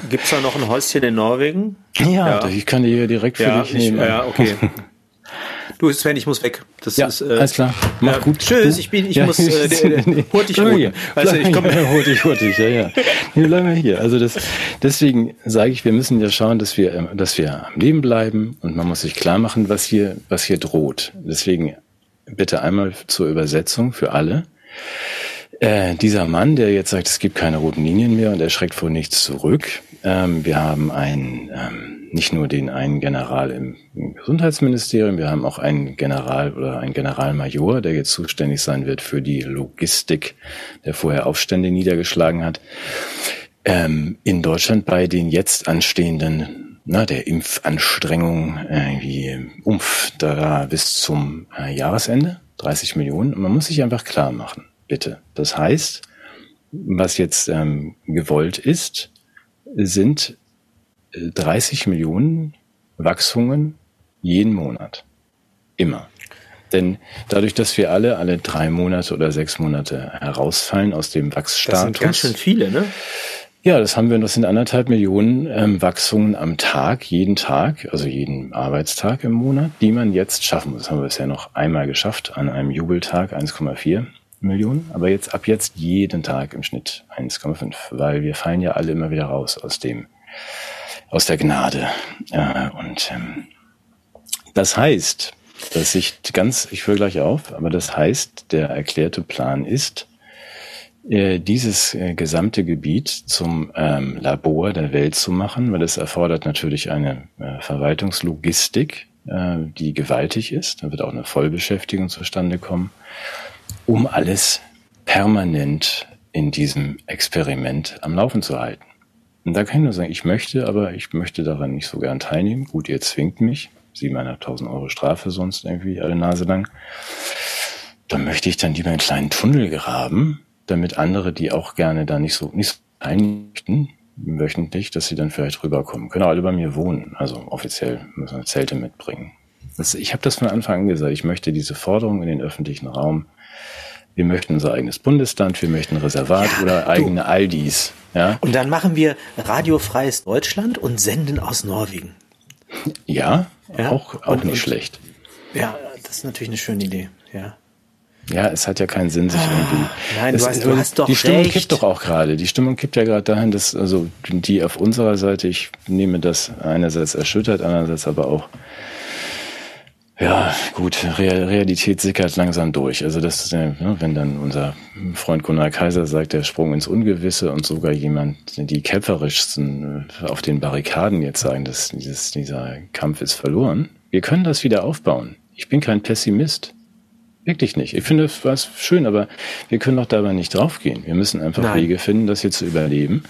Gibt's da noch ein Häuschen in Norwegen? Ja, ja. ich kann die hier direkt für ja, dich nehmen. Ich, ja, okay. Du, Sven, ich muss weg. Das ja, ist, äh, alles klar. Mach ja, gut. Tschüss, ich bin, ich ja, muss, äh, der, der, hurtig hier. Weißt du, ich komme. Ja, hurtig, hurtig, ja, ja. Nee, bleib mal hier. Also das, deswegen sage ich, wir müssen ja schauen, dass wir, ähm, dass wir am Leben bleiben und man muss sich klar machen, was hier, was hier droht. Deswegen bitte einmal zur Übersetzung für alle. Äh, dieser Mann, der jetzt sagt, es gibt keine roten Linien mehr und er schreckt vor nichts zurück. Ähm, wir haben einen, ähm, nicht nur den einen General im, im, Gesundheitsministerium, wir haben auch einen General oder einen Generalmajor, der jetzt zuständig sein wird für die Logistik, der vorher Aufstände niedergeschlagen hat. Ähm, in Deutschland bei den jetzt anstehenden na, der Impfanstrengung irgendwie Umf da bis zum äh, Jahresende, 30 Millionen. Und man muss sich einfach klar machen, bitte. Das heißt, was jetzt ähm, gewollt ist, sind 30 Millionen Wachsungen jeden Monat. Immer. Denn dadurch, dass wir alle alle drei Monate oder sechs Monate herausfallen aus dem Wachsstatus. Das sind ganz schön viele, ne? Ja, das haben wir, das sind anderthalb Millionen ähm, Wachsungen am Tag, jeden Tag, also jeden Arbeitstag im Monat, die man jetzt schaffen muss. Das haben wir bisher noch einmal geschafft, an einem Jubeltag 1,4 Millionen, aber jetzt ab jetzt jeden Tag im Schnitt 1,5, weil wir fallen ja alle immer wieder raus aus dem, aus der Gnade. Äh, und ähm, das heißt, dass ich ganz, ich höre gleich auf, aber das heißt, der erklärte Plan ist, dieses äh, gesamte Gebiet zum ähm, Labor der Welt zu machen, weil es erfordert natürlich eine äh, Verwaltungslogistik, äh, die gewaltig ist. Da wird auch eine Vollbeschäftigung zustande kommen, um alles permanent in diesem Experiment am Laufen zu halten. Und da kann ich nur sagen, ich möchte, aber ich möchte daran nicht so gern teilnehmen. Gut, ihr zwingt mich. 7.500 Euro Strafe sonst irgendwie alle Nase lang. Da möchte ich dann lieber einen kleinen Tunnel graben, damit andere, die auch gerne da nicht so, nicht so einrichten, wöchentlich, dass sie dann vielleicht rüberkommen. Können auch alle bei mir wohnen. Also offiziell müssen wir Zelte mitbringen. Das, ich habe das von Anfang an gesagt. Ich möchte diese Forderung in den öffentlichen Raum. Wir möchten unser eigenes Bundesland, wir möchten Reservat ja, oder eigene du. Aldis. Ja? Und dann machen wir radiofreies Deutschland und senden aus Norwegen. Ja, ja? auch, auch und, nicht schlecht. Ja, das ist natürlich eine schöne Idee. Ja. Ja, es hat ja keinen Sinn, sich ah, irgendwie. Nein, es, du, hast, du hast doch Die Stimmung recht. kippt doch auch gerade. Die Stimmung kippt ja gerade dahin, dass also die auf unserer Seite, ich nehme das einerseits erschüttert, andererseits aber auch ja, gut, Realität sickert langsam durch. Also das ist, ne, wenn dann unser Freund Gunnar Kaiser sagt, der Sprung ins Ungewisse und sogar jemand, die kämpferischsten auf den Barrikaden jetzt sagen, dass dieses, dieser Kampf ist verloren. Wir können das wieder aufbauen. Ich bin kein Pessimist. Wirklich nicht. Ich finde das was schön, aber wir können doch dabei nicht draufgehen. Wir müssen einfach Nein. Wege finden, das hier zu überleben.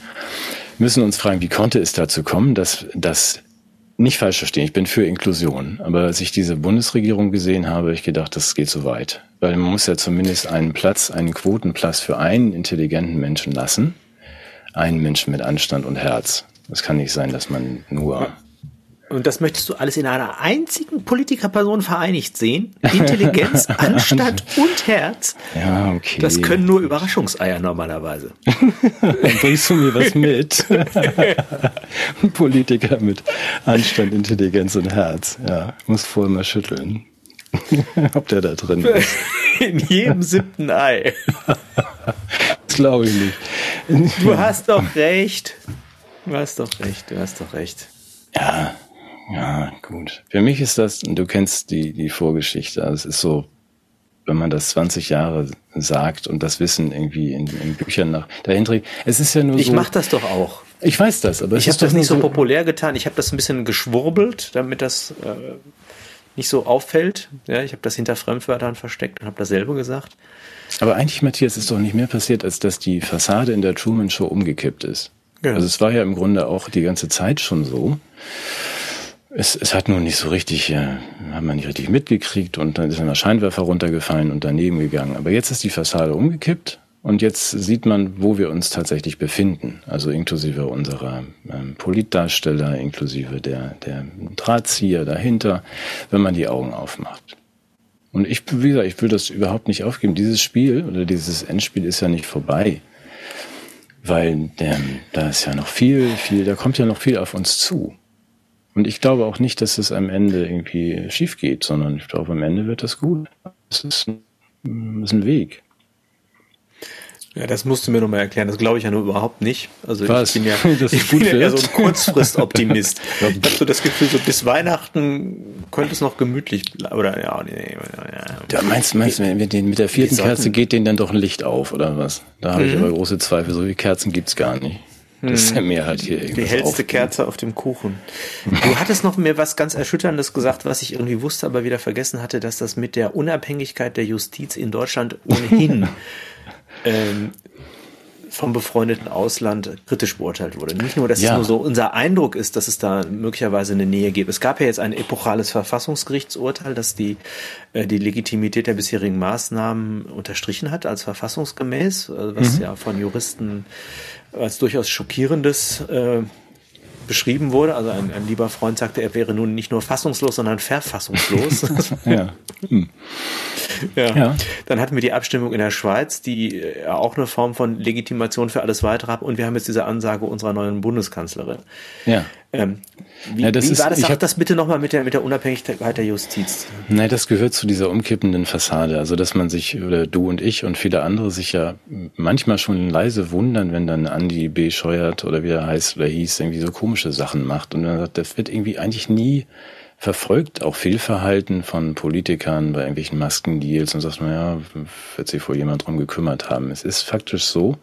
Wir müssen uns fragen, wie konnte es dazu kommen, dass, dass nicht falsch verstehen, ich bin für Inklusion, aber als ich diese Bundesregierung gesehen habe, habe ich gedacht, das geht zu weit. Weil man muss ja zumindest einen Platz, einen Quotenplatz für einen intelligenten Menschen lassen. Einen Menschen mit Anstand und Herz. Es kann nicht sein, dass man nur und das möchtest du alles in einer einzigen Politikerperson vereinigt sehen? Intelligenz, Anstand und Herz. Ja, okay. Das können nur Überraschungseier normalerweise. Dann bringst du mir was mit. Ein Politiker mit Anstand, Intelligenz und Herz. Ja, muss vorher mal schütteln. Ob der da drin ist. In jedem siebten Ei. Das glaube ich nicht. Du hast doch recht. Du hast doch recht, du hast doch recht. Ja, Ja, gut. Für mich ist das, du kennst die, die Vorgeschichte, also es ist so, wenn man das 20 Jahre sagt und das Wissen irgendwie in, in Büchern nach dahin trägt. Es ist ja nur ich so. Ich mache das doch auch. Ich weiß das, aber ich habe das nicht so populär getan. Ich habe das ein bisschen geschwurbelt, damit das äh, nicht so auffällt. Ja, ich habe das hinter Fremdwörtern versteckt und habe dasselbe gesagt. Aber eigentlich, Matthias, ist doch nicht mehr passiert, als dass die Fassade in der Truman Show umgekippt ist. Ja. Also es war ja im Grunde auch die ganze Zeit schon so. Es, es hat nun nicht so richtig, äh, haben wir nicht richtig mitgekriegt und dann ist ein Scheinwerfer runtergefallen und daneben gegangen. Aber jetzt ist die Fassade umgekippt und jetzt sieht man, wo wir uns tatsächlich befinden. Also inklusive unserer ähm, Politdarsteller, inklusive der, der Drahtzieher dahinter, wenn man die Augen aufmacht. Und ich, wie gesagt, ich will das überhaupt nicht aufgeben. Dieses Spiel oder dieses Endspiel ist ja nicht vorbei. Weil der, da ist ja noch viel, viel, da kommt ja noch viel auf uns zu. Und ich glaube auch nicht, dass es am Ende irgendwie schief geht, sondern ich glaube, am Ende wird das gut. Es ist, ein, ist ein Weg. Ja, das musst du mir nochmal erklären. Das glaube ich ja nur überhaupt nicht. Also Was? ich bin ja, ich bin ja eher so ein Kurzfristoptimist. ich habe so das Gefühl, so bis Weihnachten könnte es noch gemütlich bleiben. Oder ja, nee, nee, ja. Da meinst, meinst du, mit, den, mit der vierten Kerze geht denen dann doch ein Licht auf, oder was? Da habe mhm. ich aber große Zweifel. So viele Kerzen gibt's gar nicht. Das ist ja mehr halt hier Die hellste. Kerze auf dem Kuchen. Du hattest noch mir was ganz Erschütterndes gesagt, was ich irgendwie wusste, aber wieder vergessen hatte, dass das mit der Unabhängigkeit der Justiz in Deutschland ohnehin ähm, vom befreundeten Ausland kritisch beurteilt wurde. Nicht nur, dass ja. es nur so unser Eindruck ist, dass es da möglicherweise eine Nähe gibt. Es gab ja jetzt ein epochales Verfassungsgerichtsurteil, das die, äh, die Legitimität der bisherigen Maßnahmen unterstrichen hat als verfassungsgemäß, äh, was mhm. ja von Juristen als durchaus schockierendes äh, beschrieben wurde. Also ein, ein, lieber Freund sagte, er wäre nun nicht nur fassungslos, sondern verfassungslos. ja. Hm. ja. ja. Dann hatten wir die Abstimmung in der Schweiz, die äh, auch eine Form von Legitimation für alles weitere hat. Und wir haben jetzt diese Ansage unserer neuen Bundeskanzlerin. Ja. Ähm, wie, ja, das wie ist, war das? Sag das bitte nochmal mit der, mit der Unabhängigkeit der Justiz. Nein, das gehört zu dieser umkippenden Fassade. Also, dass man sich, oder du und ich und viele andere sich ja manchmal schon leise wundern, wenn dann Andi B. Scheuert oder wie er heißt oder hieß, irgendwie so komische Sachen macht. Und dann sagt, das wird irgendwie eigentlich nie verfolgt, auch Fehlverhalten von Politikern bei irgendwelchen Maskendeals und sagt man, ja, wird sich wohl jemand drum gekümmert haben. Es ist faktisch so,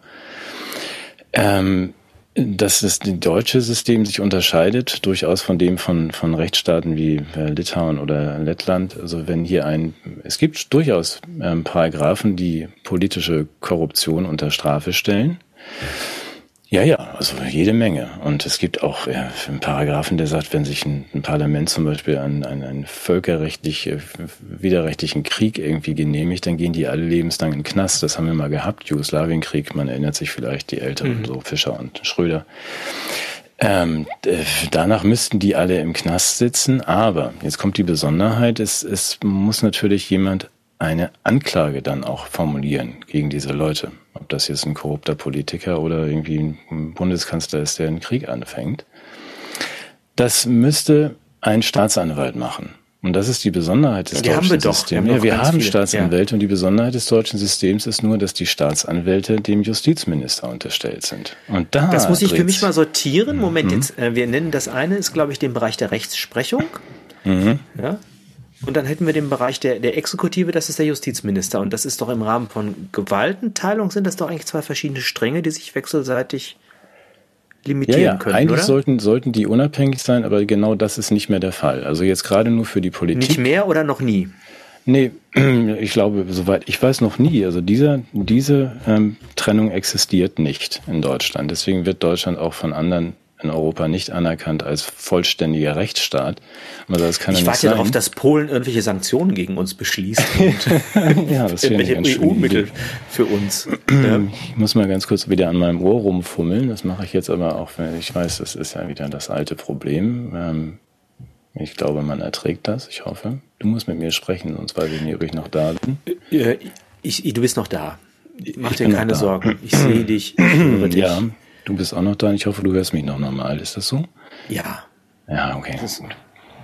ähm, dass das deutsche System sich unterscheidet, durchaus von dem von, von Rechtsstaaten wie äh, Litauen oder Lettland. Also wenn hier ein, es gibt durchaus ähm, Paragraphen, die politische Korruption unter Strafe stellen. Ja, ja, also jede Menge. Und es gibt auch ja, einen Paragraphen, der sagt, wenn sich ein, ein Parlament zum Beispiel einen, einen, einen völkerrechtlich äh, widerrechtlichen Krieg irgendwie genehmigt, dann gehen die alle lebenslang in den Knast. Das haben wir mal gehabt, Jugoslawienkrieg, man erinnert sich vielleicht, die Älteren, mhm. so Fischer und Schröder. Ähm, danach müssten die alle im Knast sitzen, aber jetzt kommt die Besonderheit, es, es muss natürlich jemand eine Anklage dann auch formulieren gegen diese Leute. Ob das jetzt ein korrupter Politiker oder irgendwie ein Bundeskanzler ist, der einen Krieg anfängt. Das müsste ein Staatsanwalt machen. Und das ist die Besonderheit des die deutschen haben wir Systems. Doch. Ja, wir haben. Staatsanwälte ja. und die Besonderheit des deutschen Systems ist nur, dass die Staatsanwälte dem Justizminister unterstellt sind. Und da das muss ich für mich mal sortieren. Moment, mhm. jetzt, äh, wir nennen das eine ist, glaube ich, den Bereich der Rechtsprechung. Mhm. Ja, und dann hätten wir den Bereich der, der Exekutive, das ist der Justizminister. Und das ist doch im Rahmen von Gewaltenteilung, sind das doch eigentlich zwei verschiedene Stränge, die sich wechselseitig limitieren ja, ja. können. Eigentlich oder? sollten, sollten die unabhängig sein, aber genau das ist nicht mehr der Fall. Also jetzt gerade nur für die Politik. Nicht mehr oder noch nie? Nee, ich glaube, soweit ich weiß noch nie. Also dieser, diese ähm, Trennung existiert nicht in Deutschland. Deswegen wird Deutschland auch von anderen in Europa nicht anerkannt als vollständiger Rechtsstaat. Also das kann ich ja warte darauf, dass Polen irgendwelche Sanktionen gegen uns beschließt und ja, das irgendwelche EU-Mittel für uns. Ich muss mal ganz kurz wieder an meinem Ohr rumfummeln. Das mache ich jetzt aber auch, wenn ich weiß, das ist ja wieder das alte Problem. Ähm, ich glaube, man erträgt das. Ich hoffe. Du musst mit mir sprechen, sonst weiß ich nicht, ob ich noch da bin. Äh, ich, du bist noch da. Mach dir keine Sorgen. Ich sehe dich, ich höre dich. Ja. Du bist auch noch da. Ich hoffe, du hörst mich noch normal. Ist das so? Ja. Ja, okay. Das ist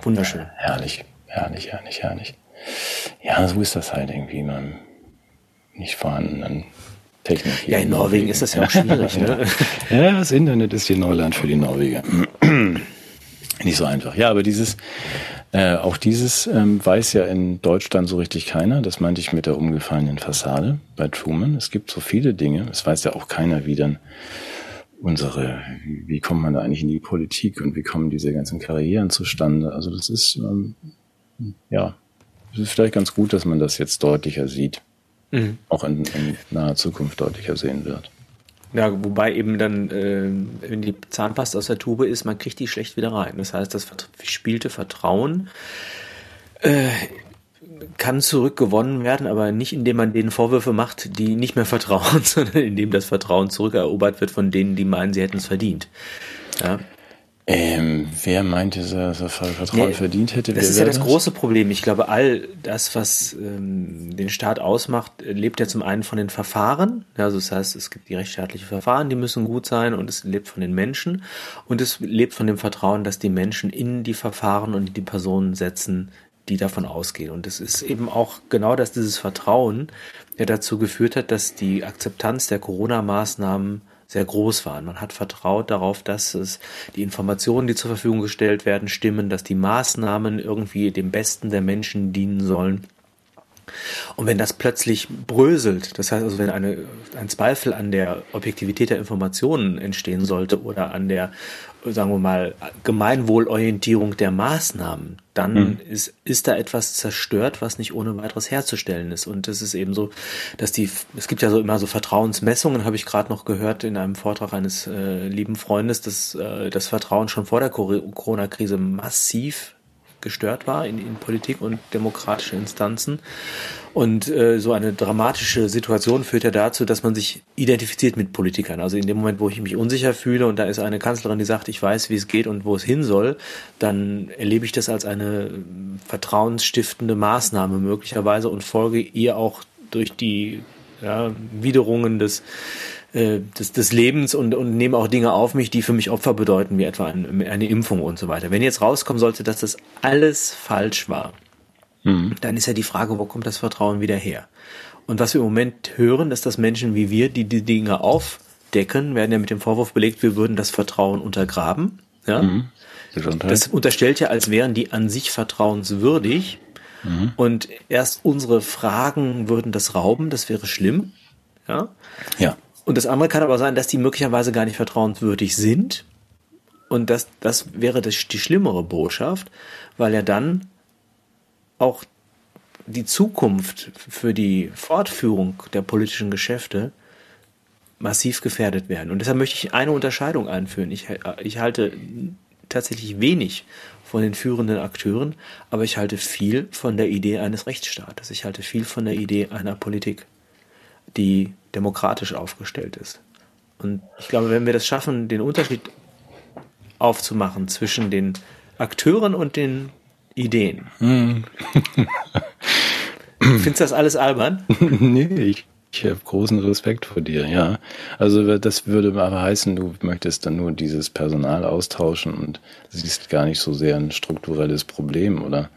wunderschön. Ja, herrlich, herrlich, herrlich, herrlich. Ja, so ist das halt irgendwie man nicht vorhandenen Technik. Ja, in, in Norwegen, Norwegen ist das ja auch schwierig. ne? ja, das Internet ist hier Neuland für die Norweger. Nicht so einfach. Ja, aber dieses, äh, auch dieses ähm, weiß ja in Deutschland so richtig keiner. Das meinte ich mit der umgefallenen Fassade bei Truman. Es gibt so viele Dinge. Es weiß ja auch keiner, wie dann unsere, wie, kommt man da eigentlich in die Politik und wie kommen diese ganzen Karrieren zustande? Also das ist, ähm, ja, es ist vielleicht ganz gut, dass man das jetzt deutlicher sieht. Mhm. Auch in, in naher Zukunft deutlicher sehen wird. Ja, wobei eben dann, äh, wenn die Zahnpasta aus der Tube ist, man kriegt die schlecht wieder rein. Das heißt, das verspielte Vertrauen äh, kann zurückgewonnen werden, aber nicht indem man denen Vorwürfe macht, die nicht mehr vertrauen, sondern indem das Vertrauen zurückerobert wird von denen, die meinen, sie hätten es verdient. Ja. Ähm, wer meinte, dass er Vertrauen nee, verdient hätte? Das ist ja das, das, große Problem. Ich glaube, all das, was ähm, den Staat ausmacht, lebt ja zum einen von den Verfahren. Also das heißt, es gibt die rechtsstaatlichen Verfahren, die müssen gut sein und es lebt von den Menschen und es lebt von dem Vertrauen, dass die Menschen in die Verfahren und die Personen setzen, die davon ausgehen. Und es ist eben auch genau dass dieses Vertrauen, der dazu geführt hat, dass die Akzeptanz der Corona-Maßnahmen sehr groß waren. Man hat vertraut darauf, dass es die Informationen, die zur Verfügung gestellt werden, stimmen, dass die Maßnahmen irgendwie dem Besten der Menschen dienen sollen. Und wenn das plötzlich bröselt, das heißt also, wenn eine, ein Zweifel an der Objektivität der Informationen entstehen sollte oder an der sagen wir mal, Gemeinwohlorientierung der Maßnahmen, dann mhm. ist, ist da etwas zerstört, was nicht ohne weiteres herzustellen ist. Und es ist eben so, dass die, es gibt ja so immer so Vertrauensmessungen, habe ich gerade noch gehört in einem Vortrag eines äh, lieben Freundes, dass äh, das Vertrauen schon vor der Corona-Krise massiv gestört war in, in Politik und demokratische Instanzen. Und äh, so eine dramatische Situation führt ja dazu, dass man sich identifiziert mit Politikern. Also in dem Moment, wo ich mich unsicher fühle und da ist eine Kanzlerin, die sagt, ich weiß, wie es geht und wo es hin soll, dann erlebe ich das als eine vertrauensstiftende Maßnahme möglicherweise und folge ihr auch durch die ja, Widerungen des äh, des, des Lebens und, und nehme auch Dinge auf mich, die für mich Opfer bedeuten, wie etwa eine, eine Impfung und so weiter. Wenn jetzt rauskommen sollte, dass das alles falsch war, mhm. dann ist ja die Frage, wo kommt das Vertrauen wieder her? Und was wir im Moment hören, ist, dass Menschen wie wir, die die Dinge aufdecken, werden ja mit dem Vorwurf belegt, wir würden das Vertrauen untergraben. Ja? Mhm. Das unterstellt ja, als wären die an sich vertrauenswürdig. Mhm. Und erst unsere Fragen würden das rauben, das wäre schlimm. Ja. Ja. Und das andere kann aber sein, dass die möglicherweise gar nicht vertrauenswürdig sind. Und das, das wäre das, die schlimmere Botschaft, weil ja dann auch die Zukunft für die Fortführung der politischen Geschäfte massiv gefährdet werden. Und deshalb möchte ich eine Unterscheidung einführen. Ich, ich halte tatsächlich wenig von den führenden Akteuren, aber ich halte viel von der Idee eines Rechtsstaates. Ich halte viel von der Idee einer Politik, die demokratisch aufgestellt ist. Und ich glaube, wenn wir das schaffen, den Unterschied aufzumachen zwischen den Akteuren und den Ideen. Hm. Findest du das alles albern? nee, ich ich habe großen Respekt vor dir, ja. Also das würde aber heißen, du möchtest dann nur dieses Personal austauschen und siehst gar nicht so sehr ein strukturelles Problem, oder?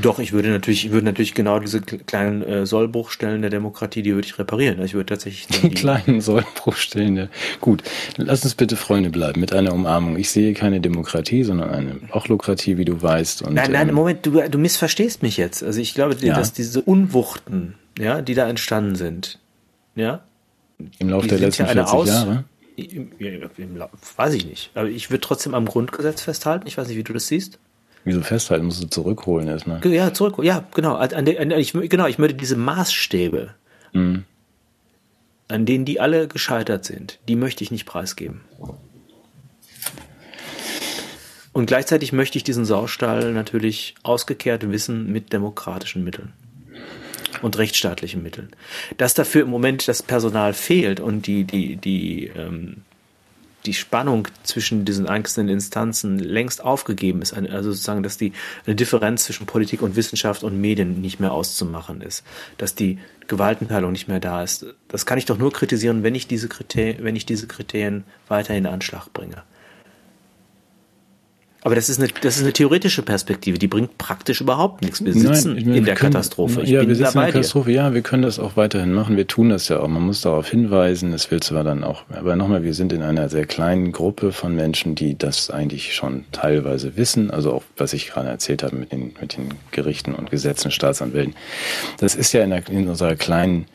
Doch, ich würde natürlich, ich würde natürlich genau diese kleinen äh, Sollbruchstellen der Demokratie, die würde ich reparieren. Ich würde tatsächlich die, kleinen Sollbruchstellen. Ja. Gut, lass uns bitte Freunde bleiben mit einer Umarmung. Ich sehe keine Demokratie, sondern eine Ochlokratie, wie du weißt. Und, nein, nein, ähm, Moment, du, du missverstehst mich jetzt. Also ich glaube, ja. dass diese Unwuchten, ja, die da entstanden sind, ja. Im Laufe der letzten ja 40 Aus Jahre? Im, im, weiß ich nicht. Aber ich würde trotzdem am Grundgesetz festhalten. Ich weiß nicht, wie du das siehst. Wieso festhalten? Musst du zurückholen erstmal. Ja, zurückholen. Ja, genau. An der, an ich, genau, ich möchte diese Maßstäbe, mhm. an denen die alle gescheitert sind, die möchte ich nicht preisgeben. Und gleichzeitig möchte ich diesen Saustall natürlich ausgekehrt wissen mit demokratischen Mitteln und rechtsstaatlichen Mitteln. Dass dafür im Moment das Personal fehlt und die, die, die, ähm, die Spannung zwischen diesen einzelnen Instanzen längst aufgegeben ist, also sozusagen, dass die eine Differenz zwischen Politik und Wissenschaft und Medien nicht mehr auszumachen ist, dass die Gewaltenteilung nicht mehr da ist. Das kann ich doch nur kritisieren, wenn ich diese Kriterien, wenn ich diese Kriterien weiter in Anschlag bringe. Aber das ist, eine, das ist eine theoretische Perspektive, die bringt praktisch überhaupt nichts. Wir sitzen Nein, meine, in der können, Katastrophe. Ich ja, wir sitzen in der Katastrophe. Ja, wir können das auch weiterhin machen. Wir tun das ja auch. Man muss darauf hinweisen. Es will zwar dann auch, aber nochmal, wir sind in einer sehr kleinen Gruppe von Menschen, die das eigentlich schon teilweise wissen. Also auch, was ich gerade erzählt habe mit den, mit den Gerichten und Gesetzen, Staatsanwälten. Das ist ja in, der, in unserer kleinen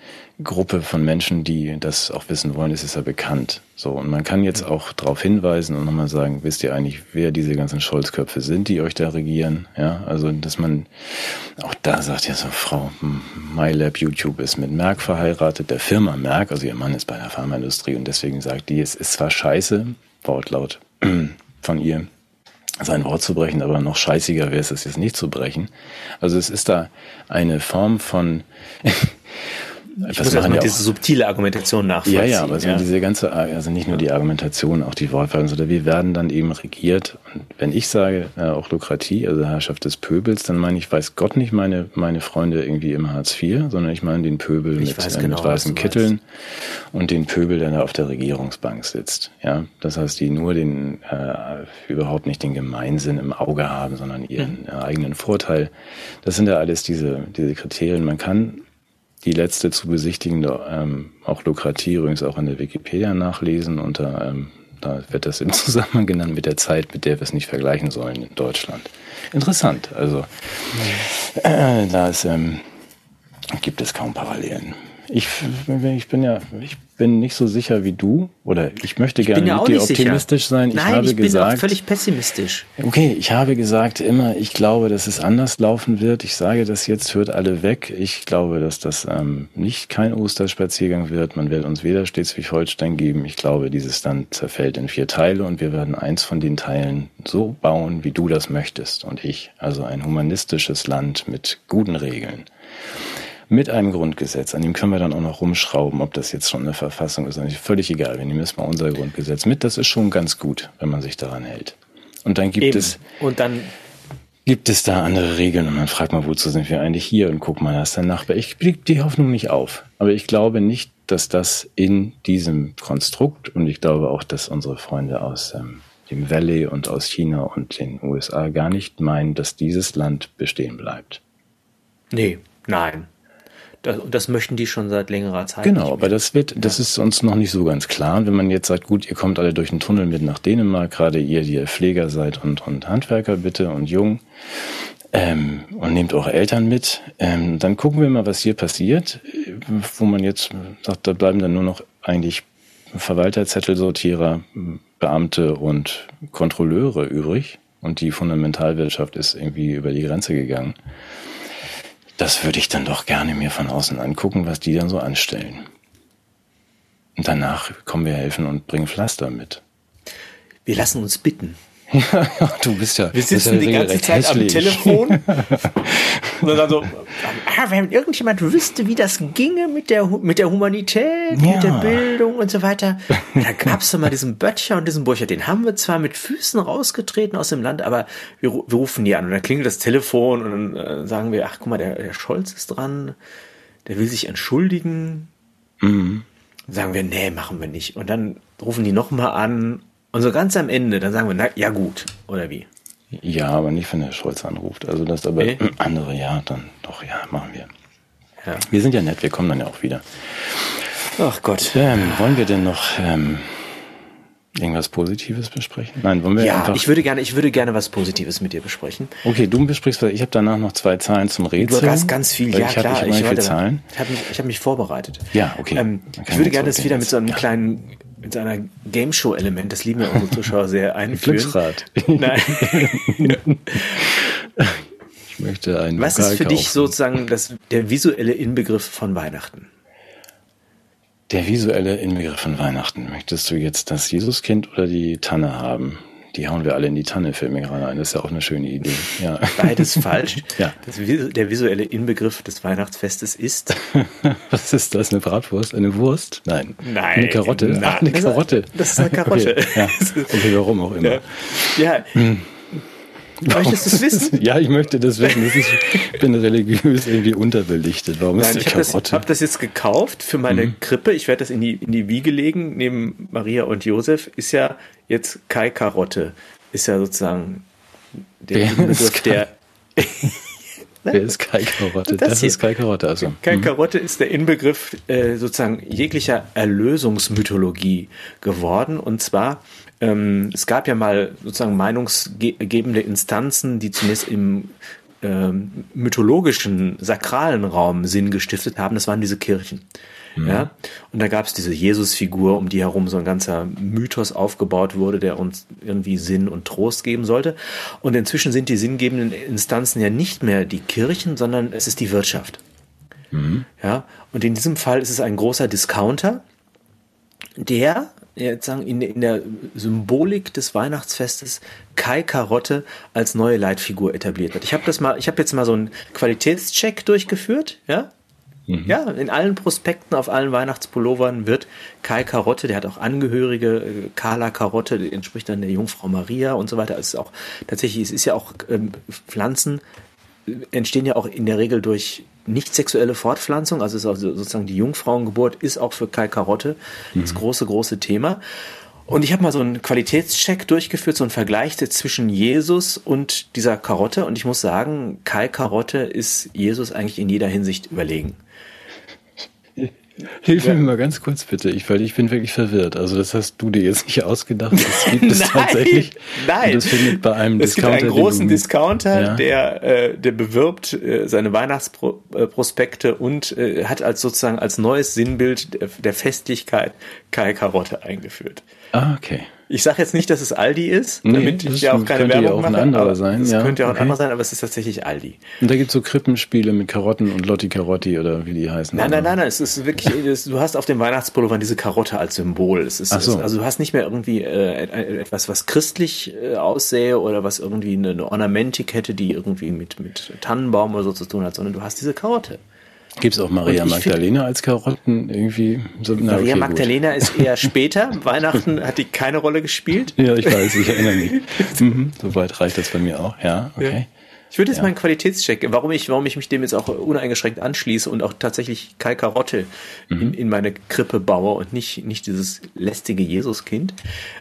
Gruppe von Menschen, die das auch wissen wollen, ist es ja bekannt. So, und man kann jetzt auch darauf hinweisen und nochmal sagen, wisst ihr eigentlich, wer diese ganzen Scholzköpfe sind, die euch da regieren? Ja, also, dass man auch da sagt, ja, so Frau MyLab YouTube ist mit Merck verheiratet, der Firma Merck, also ihr Mann ist bei der Pharmaindustrie und deswegen sagt die, es ist zwar scheiße, Wortlaut von ihr, sein Wort zu brechen, aber noch scheißiger wäre es, es jetzt nicht zu brechen. Also es ist da eine Form von ich das muss machen ja diese subtile Argumentation nachvollziehen. Ja, ja, aber so ja. diese ganze, also nicht nur die Argumentation, auch die Wortwahl, sondern wir werden dann eben regiert. Und wenn ich sage, äh, Autokratie, also Herrschaft des Pöbels, dann meine ich, weiß Gott nicht meine, meine Freunde irgendwie im Hartz IV, sondern ich meine den Pöbel mit, äh, genau, mit weißen Kitteln und den Pöbel, der da auf der Regierungsbank sitzt. Ja, das heißt, die nur den, äh, überhaupt nicht den Gemeinsinn im Auge haben, sondern ihren hm. eigenen Vorteil. Das sind ja alles diese, diese Kriterien. Man kann die letzte zu besichtigende ähm, auch Lukratie übrigens auch in der Wikipedia nachlesen. Unter, ähm, da wird das im Zusammenhang genannt mit der Zeit, mit der wir es nicht vergleichen sollen in Deutschland. Interessant. Also äh, da ist, ähm, gibt es kaum Parallelen. Ich, ich bin ja, ich bin nicht so sicher wie du oder ich möchte gerne ich ja mit dir optimistisch sicher. sein. Ich Nein, habe ich bin gesagt, auch völlig pessimistisch. Okay, ich habe gesagt immer, ich glaube, dass es anders laufen wird. Ich sage das jetzt, hört alle weg. Ich glaube, dass das ähm, nicht kein Osterspaziergang wird. Man wird uns weder Schleswig-Holstein geben. Ich glaube, dieses Land zerfällt in vier Teile und wir werden eins von den Teilen so bauen, wie du das möchtest und ich. Also ein humanistisches Land mit guten Regeln mit einem Grundgesetz. An dem können wir dann auch noch rumschrauben, ob das jetzt schon eine Verfassung ist. Eigentlich völlig egal. Wir nehmen jetzt mal unser Grundgesetz mit. Das ist schon ganz gut, wenn man sich daran hält. Und dann gibt Eben. es. Und dann gibt es da andere Regeln und man fragt mal, wozu sind wir eigentlich hier und guck mal, da ist der Nachbar. Ich blieb die Hoffnung nicht auf. Aber ich glaube nicht, dass das in diesem Konstrukt und ich glaube auch, dass unsere Freunde aus ähm, dem Valley und aus China und den USA gar nicht meinen, dass dieses Land bestehen bleibt. Nee, nein. Das, das möchten die schon seit längerer Zeit. Genau, aber das wird, das ist uns noch nicht so ganz klar. Wenn man jetzt sagt, gut, ihr kommt alle durch den Tunnel mit nach Dänemark, gerade ihr, die ihr Pfleger seid und, und Handwerker bitte und jung, ähm, und nehmt eure Eltern mit, ähm, dann gucken wir mal, was hier passiert, wo man jetzt sagt, da bleiben dann nur noch eigentlich Verwalter, Zettelsortierer, Beamte und Kontrolleure übrig. Und die Fundamentalwirtschaft ist irgendwie über die Grenze gegangen. Das würde ich dann doch gerne mir von außen angucken, was die dann so anstellen. Und danach kommen wir helfen und bringen Pflaster mit. Wir lassen uns bitten. Ja, du bist ja. Wir sitzen ja die ganze Zeit hässlich. am Telefon. und dann so, ah, wenn irgendjemand wüsste, wie das ginge mit der, mit der Humanität, ja. mit der Bildung und so weiter. Da gab es mal diesen Böttcher und diesen Burcher. Den haben wir zwar mit Füßen rausgetreten aus dem Land, aber wir, wir rufen die an und dann klingelt das Telefon und dann äh, sagen wir, ach guck mal, der, der Scholz ist dran, der will sich entschuldigen. Mhm. Sagen wir, nee, machen wir nicht. Und dann rufen die nochmal an und so ganz am Ende, dann sagen wir, na, ja gut, oder wie? Ja, aber nicht, wenn der Scholz anruft. Also das aber okay. andere, ja, dann doch, ja, machen wir. Ja. Wir sind ja nett, wir kommen dann ja auch wieder. Ach Gott. Ähm, wollen wir denn noch ähm, irgendwas Positives besprechen? Nein, wollen wir Ja, einfach ich würde gerne, ich würde gerne was Positives mit dir besprechen. Okay, du besprichst, ich habe danach noch zwei Zahlen zum Rätsel. Du hast ganz viel, ja ich klar. Hab, ich habe Zahlen. Ich habe mich, ich hab mich vorbereitet. Ja, okay. Ähm, ich würde gerne das wieder mit so einem ja. kleinen mit seiner Game Show Element, das lieben ja unsere Zuschauer sehr einführen. Glücksrad. Nein. ich möchte einen Was Vokal ist für kaufen. dich sozusagen das, der visuelle Inbegriff von Weihnachten? Der visuelle Inbegriff von Weihnachten. Möchtest du jetzt das Jesuskind oder die Tanne haben? Die hauen wir alle in die Tanne, fällt mir gerade ein. Das ist ja auch eine schöne Idee. Ja. Beides falsch. ja. Das, der visuelle Inbegriff des Weihnachtsfestes ist. Was ist das? Eine Bratwurst? Eine Wurst? Nein. Nein. Eine Karotte? Nein. Ach, eine Karotte. Das ist eine Karotte. Okay, ja. okay warum auch immer. Ja. ja. Hm. Möchtest du es wissen? ja, ich möchte das wissen. Das ist, ich bin religiös irgendwie unterbelichtet. Warum Nein, ist die ich habe das, hab das, jetzt gekauft für meine mhm. Krippe. Ich werde das in die, in die Wiege legen. Neben Maria und Josef ist ja jetzt Kai Karotte. Ist ja sozusagen der Begriff der Wer ist Kai Karotte? Das Das, ist Kai Karotte. Also. Kai Mhm. Karotte ist der Inbegriff äh, sozusagen jeglicher Erlösungsmythologie geworden. Und zwar, ähm, es gab ja mal sozusagen meinungsgebende Instanzen, die zunächst im ähm, mythologischen, sakralen Raum Sinn gestiftet haben. Das waren diese Kirchen. Ja, und da gab es diese Jesus-Figur, um die herum so ein ganzer Mythos aufgebaut wurde, der uns irgendwie Sinn und Trost geben sollte. Und inzwischen sind die sinngebenden Instanzen ja nicht mehr die Kirchen, sondern es ist die Wirtschaft. Ja, und in diesem Fall ist es ein großer Discounter, der jetzt sagen, in, in der Symbolik des Weihnachtsfestes Kai Karotte als neue Leitfigur etabliert hat. Ich habe das mal, ich habe jetzt mal so einen Qualitätscheck durchgeführt, ja. Ja, in allen Prospekten auf allen Weihnachtspullovern wird Kai Karotte, der hat auch Angehörige, äh, Carla Karotte, die entspricht dann der Jungfrau Maria und so weiter. Es ist auch tatsächlich, es ist ja auch ähm, Pflanzen äh, entstehen ja auch in der Regel durch nicht sexuelle Fortpflanzung, also es ist also sozusagen die Jungfrauengeburt ist auch für Kai Karotte das große, große Thema. Und ich habe mal so einen Qualitätscheck durchgeführt, so einen Vergleich zwischen Jesus und dieser Karotte. Und ich muss sagen, Kai Karotte ist Jesus eigentlich in jeder Hinsicht überlegen. Hilf mir mal ganz kurz bitte, ich, weil ich bin wirklich verwirrt. Also das hast du dir jetzt nicht ausgedacht. Das gibt es tatsächlich. Nein, Und das findet bei einem es Discounter. gibt einen großen Discounter, Ja. der, äh, der bewirbt äh, seine Weihnachtsprospekte und äh, hat als sozusagen als neues Sinnbild der, der Festlichkeit Kai Karotte eingeführt. Ah, okay. Ich sage jetzt nicht, dass es Aldi ist, Nee, damit ich ja auch keine könnte ja Werbung auch ein mache. anderer aber sein, Es ja, könnte ja auch ein okay. anderer sein, aber es ist tatsächlich Aldi. Und da gibt es so Krippenspiele mit Karotten und Lotti Karotti oder wie die heißen. Nein, nein, nein, nein, es ist wirklich, es, du hast auf dem Weihnachtspullover diese Karotte als Symbol. Es ist, so. es, also du hast nicht mehr irgendwie äh, et- etwas, was christlich äh, aussähe oder was irgendwie eine, eine Ornamentik hätte, die irgendwie mit, mit Tannenbaum oder so zu tun hat, sondern du hast diese Karotte. Gibt es auch Maria Magdalena als Karotten irgendwie? So, na, Maria okay, gut. Magdalena ist eher später. Weihnachten hat die keine Rolle gespielt. Ja, ich weiß, ich erinnere mich. mhm, Soweit reicht das bei mir auch. Ja, okay. Ich würde jetzt mal einen Qualitätscheck, warum ich, warum ich mich dem jetzt auch uneingeschränkt anschließe und auch tatsächlich Kai Karotte in, in meine Krippe baue und nicht, nicht dieses lästige Jesuskind.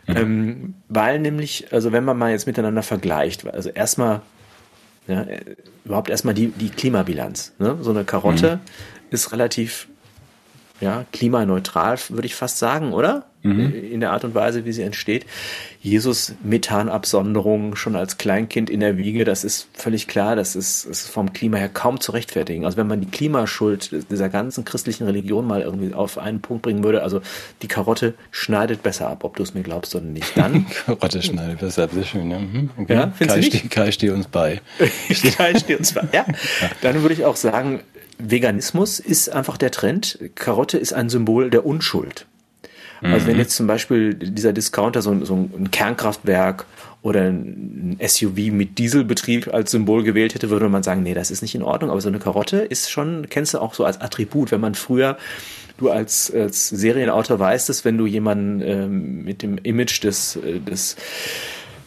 Ähm, weil nämlich, also wenn man mal jetzt miteinander vergleicht, also erstmal, ja, äh, überhaupt erstmal die, die Klimabilanz. Ne? So eine Karotte ist relativ ja, klimaneutral, würde ich fast sagen, oder? In der Art und Weise, wie sie entsteht. Jesus Methanabsonderung schon als Kleinkind in der Wiege, das ist völlig klar, das ist, ist vom Klima her kaum zu rechtfertigen. Also wenn man die Klimaschuld dieser ganzen christlichen Religion mal irgendwie auf einen Punkt bringen würde, also die Karotte schneidet besser ab, ob du es mir glaubst oder nicht. Dann Karotte schneide, weshalb sehr schön. Ja, mhm, okay. Ja, Kai, du nicht? ste- Kai steht uns bei. Steht steht uns bei. Ja. Dann würde ich auch sagen, Veganismus ist einfach der Trend. Karotte ist ein Symbol der Unschuld. Also wenn jetzt zum Beispiel dieser Discounter so, ein- so ein Kernkraftwerk oder ein SUV mit Dieselbetrieb als Symbol gewählt hätte, würde man sagen, nee, das ist nicht in Ordnung. Aber so eine Karotte ist schon, kennst du auch so als Attribut, wenn man früher du als, als Serienautor weißt es, wenn du jemanden ähm, mit dem Image des, äh, des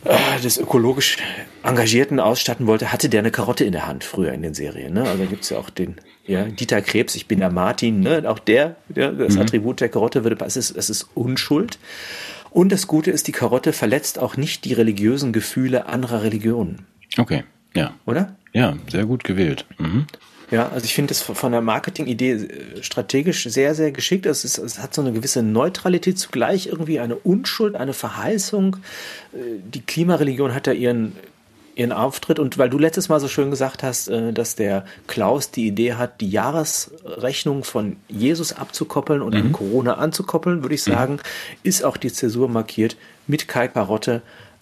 äh, des ökologisch Engagierten ausstatten wollte, hatte der eine Karotte in der Hand früher in den Serien. Ne? Also gibt's ja auch den ja, Dieter Krebs, ich bin der Martin, ne? auch der, der das Attribut der Karotte würde passen, es ist, es ist Unschuld. Und das Gute ist, die Karotte verletzt auch nicht die religiösen Gefühle anderer Religionen, Okay, ja. oder? Ja, sehr gut gewählt. Mhm. Ja, also ich finde es von der Marketingidee äh, strategisch sehr, sehr geschickt. Es, ist, es hat so eine gewisse Neutralität, zugleich irgendwie eine Unschuld, eine Verheißung. Äh, Die Klimareligion hat da ihren, ihren Auftritt. Und weil du letztes Mal so schön gesagt hast, äh, dass der Klaus die Idee hat, die Jahresrechnung von Jesus abzukoppeln und an Corona anzukoppeln, würde ich sagen, ist auch die Zäsur markiert mit Kai Karotte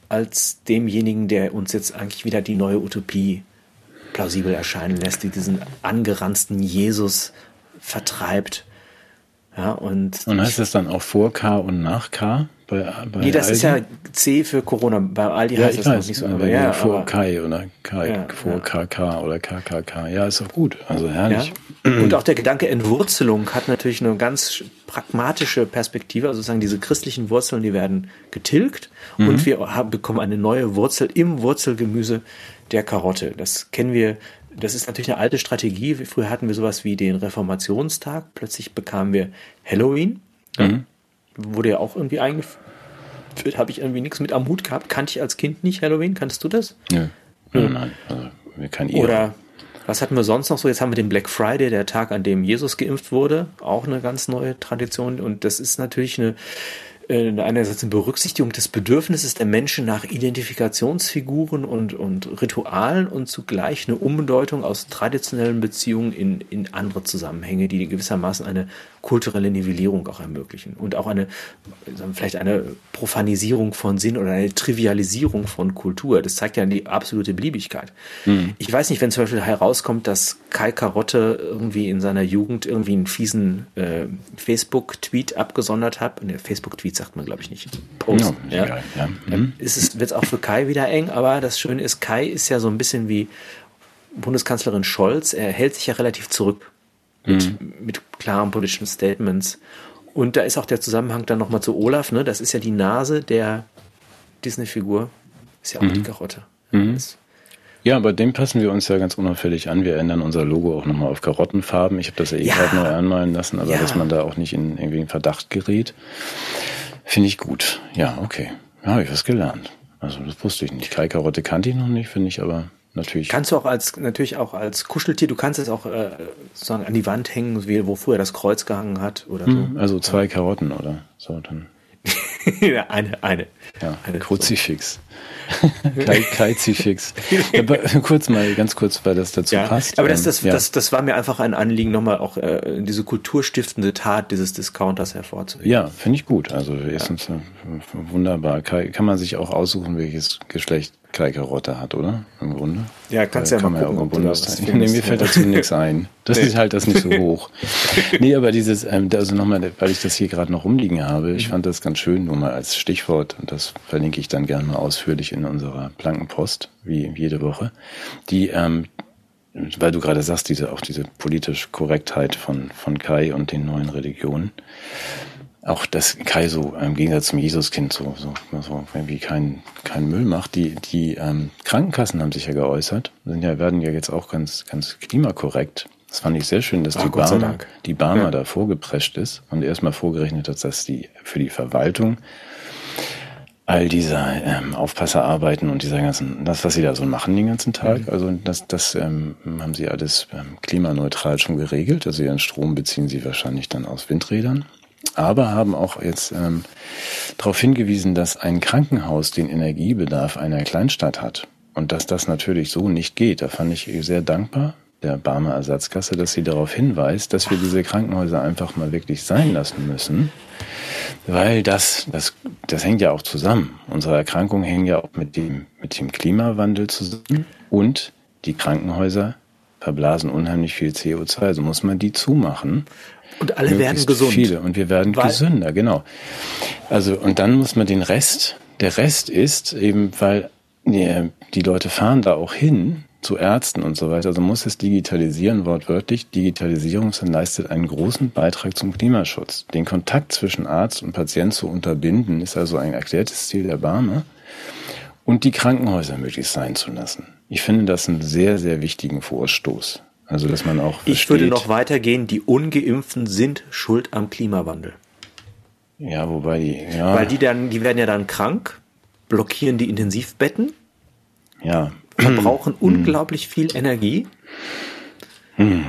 als demjenigen, der uns jetzt eigentlich wieder die neue Utopie plausibel erscheinen lässt, die diesen angeranzten Jesus vertreibt. Ja, und, Und heißt das dann auch vor K und nach K? Bei, bei nee, das ist ja Aldi? C für Corona. Bei Aldi Ja, heißt das noch weiß, nicht so. aber ja, vor aber, Kai oder Kai, Ja, vor ja. KK oder KKK. Ja, ist doch gut. Also ja. herrlich. Und auch der Gedanke Entwurzelung hat natürlich eine ganz pragmatische Perspektive. Also sozusagen diese christlichen Wurzeln, die werden getilgt Mhm. und wir haben, bekommen eine neue Wurzel im Wurzelgemüse der Karotte. Das kennen wir. Das ist natürlich eine alte Strategie. Früher hatten wir sowas wie den Reformationstag. Plötzlich bekamen wir Halloween. Mhm. Wurde ja auch irgendwie eingeführt. habe ich irgendwie nichts mit am Hut gehabt. Kannte ich als Kind nicht Halloween. Kannst du das? Nö. Nein, nein. Also, wir kennen ihr. Oder was hatten wir sonst noch so? Jetzt haben wir den Black Friday, der Tag, an dem Jesus geimpft wurde. Auch eine ganz neue Tradition. Und das ist natürlich eine, äh, einerseits eine Berücksichtigung des Bedürfnisses der Menschen nach Identifikationsfiguren und, und Ritualen und zugleich eine Umdeutung aus traditionellen Beziehungen in, in andere Zusammenhänge, die gewissermaßen eine kulturelle Nivellierung auch ermöglichen und auch eine, vielleicht eine Profanisierung von Sinn oder eine Trivialisierung von Kultur. Das zeigt ja die absolute Beliebigkeit. Mhm. Ich weiß nicht, wenn zum Beispiel herauskommt, dass Kai Karotte irgendwie in seiner Jugend irgendwie einen fiesen äh, Facebook-Tweet abgesondert hat. Ne, Facebook-Tweet sagt man, glaube ich, nicht. Post. Ja, ja. ja. Mhm. Ist es, wird es auch für Kai wieder eng, aber das Schöne ist, Kai ist ja so ein bisschen wie Bundeskanzlerin Scholz. Er hält sich ja relativ zurück mit, mhm. mit klaren politischen Statements. Und da ist auch der Zusammenhang dann nochmal zu Olaf, ne? Das ist ja die Nase der Disney-Figur. Ist ja auch mhm. die Karotte. Mhm. Ja, bei dem passen wir uns ja ganz unauffällig an. Wir ändern unser Logo auch nochmal auf Karottenfarben. Ich habe das ja eh ja. gerade neu anmalen lassen, aber ja. dass man da auch nicht in irgendwie in Verdacht gerät, finde ich gut. Ja, okay. Ja, habe ich was gelernt. Also das wusste ich nicht. Kai Karotte kannte ich noch nicht, finde ich aber natürlich. Kannst du auch als, natürlich auch als Kuscheltier, du kannst es auch äh, sozusagen an die Wand hängen, wie, wo früher das Kreuz gehangen hat oder so. Hm, also zwei Karotten oder so dann. ja, eine, eine. Ja, eine Kruzifix. Kai, Kaizifix. ja, kurz mal, ganz kurz, weil das dazu ja, passt. Aber das, das, ja. das, das war mir einfach ein Anliegen, nochmal auch äh, diese kulturstiftende Tat dieses Discounters hervorzuheben. Ja, finde ich gut. Also erstens ja. wunderbar. Kai, kann man sich auch aussuchen, welches Geschlecht Kai Karotte hat, oder? Im Grunde. Ja, kannst ja kann mal gucken, ja auch im Nee, mir fällt dazu nichts ein. Das nee. ist halt das nicht so hoch. nee, aber dieses, ähm, also nochmal, weil ich das hier gerade noch rumliegen habe, ich mhm. fand das ganz schön, nur mal als Stichwort, und das verlinke ich dann gerne mal ausführlich in unserer Plankenpost, wie jede Woche. Die, ähm, weil du gerade sagst, diese, auch diese politische Korrektheit von, von Kai und den neuen Religionen auch dass Kai so im Gegensatz zum Jesuskind so, so, so irgendwie kein, kein Müll macht. Die, die ähm, Krankenkassen haben sich ja geäußert, sind ja, werden ja jetzt auch ganz, ganz klimakorrekt. Das fand ich sehr schön, dass Ach, die Barmer, die Barmer ja. da vorgeprescht ist und erstmal vorgerechnet hat, dass die für die Verwaltung all dieser ähm, Aufpasserarbeiten und dieser ganzen, das, was sie da so machen den ganzen Tag, mhm. also das, das ähm, haben sie alles ähm, klimaneutral schon geregelt. Also ihren Strom beziehen sie wahrscheinlich dann aus Windrädern aber haben auch jetzt ähm, darauf hingewiesen, dass ein Krankenhaus den Energiebedarf einer Kleinstadt hat und dass das natürlich so nicht geht. Da fand ich sehr dankbar der Barmer Ersatzkasse, dass sie darauf hinweist, dass wir diese Krankenhäuser einfach mal wirklich sein lassen müssen, weil das, das, das hängt ja auch zusammen. Unsere Erkrankungen hängen ja auch mit dem, mit dem Klimawandel zusammen und die Krankenhäuser verblasen unheimlich viel CO2, also muss man die zumachen. Und alle werden gesund. Viele und wir werden weil gesünder, genau. Also und dann muss man den Rest, der Rest ist eben, weil nee, die Leute fahren da auch hin zu Ärzten und so weiter. Also muss es digitalisieren, wortwörtlich. Digitalisierung leistet einen großen Beitrag zum Klimaschutz. Den Kontakt zwischen Arzt und Patient zu unterbinden, ist also ein erklärtes Ziel der Barme. Und die Krankenhäuser möglichst sein zu lassen. Ich finde das einen sehr, sehr wichtigen Vorstoß. Also, dass man auch. Ich würde noch weitergehen, die Ungeimpften sind schuld am Klimawandel. Ja, wobei die, ja. Weil die dann, die werden ja dann krank, blockieren die Intensivbetten. Ja. Verbrauchen hm. unglaublich viel Energie. Hm.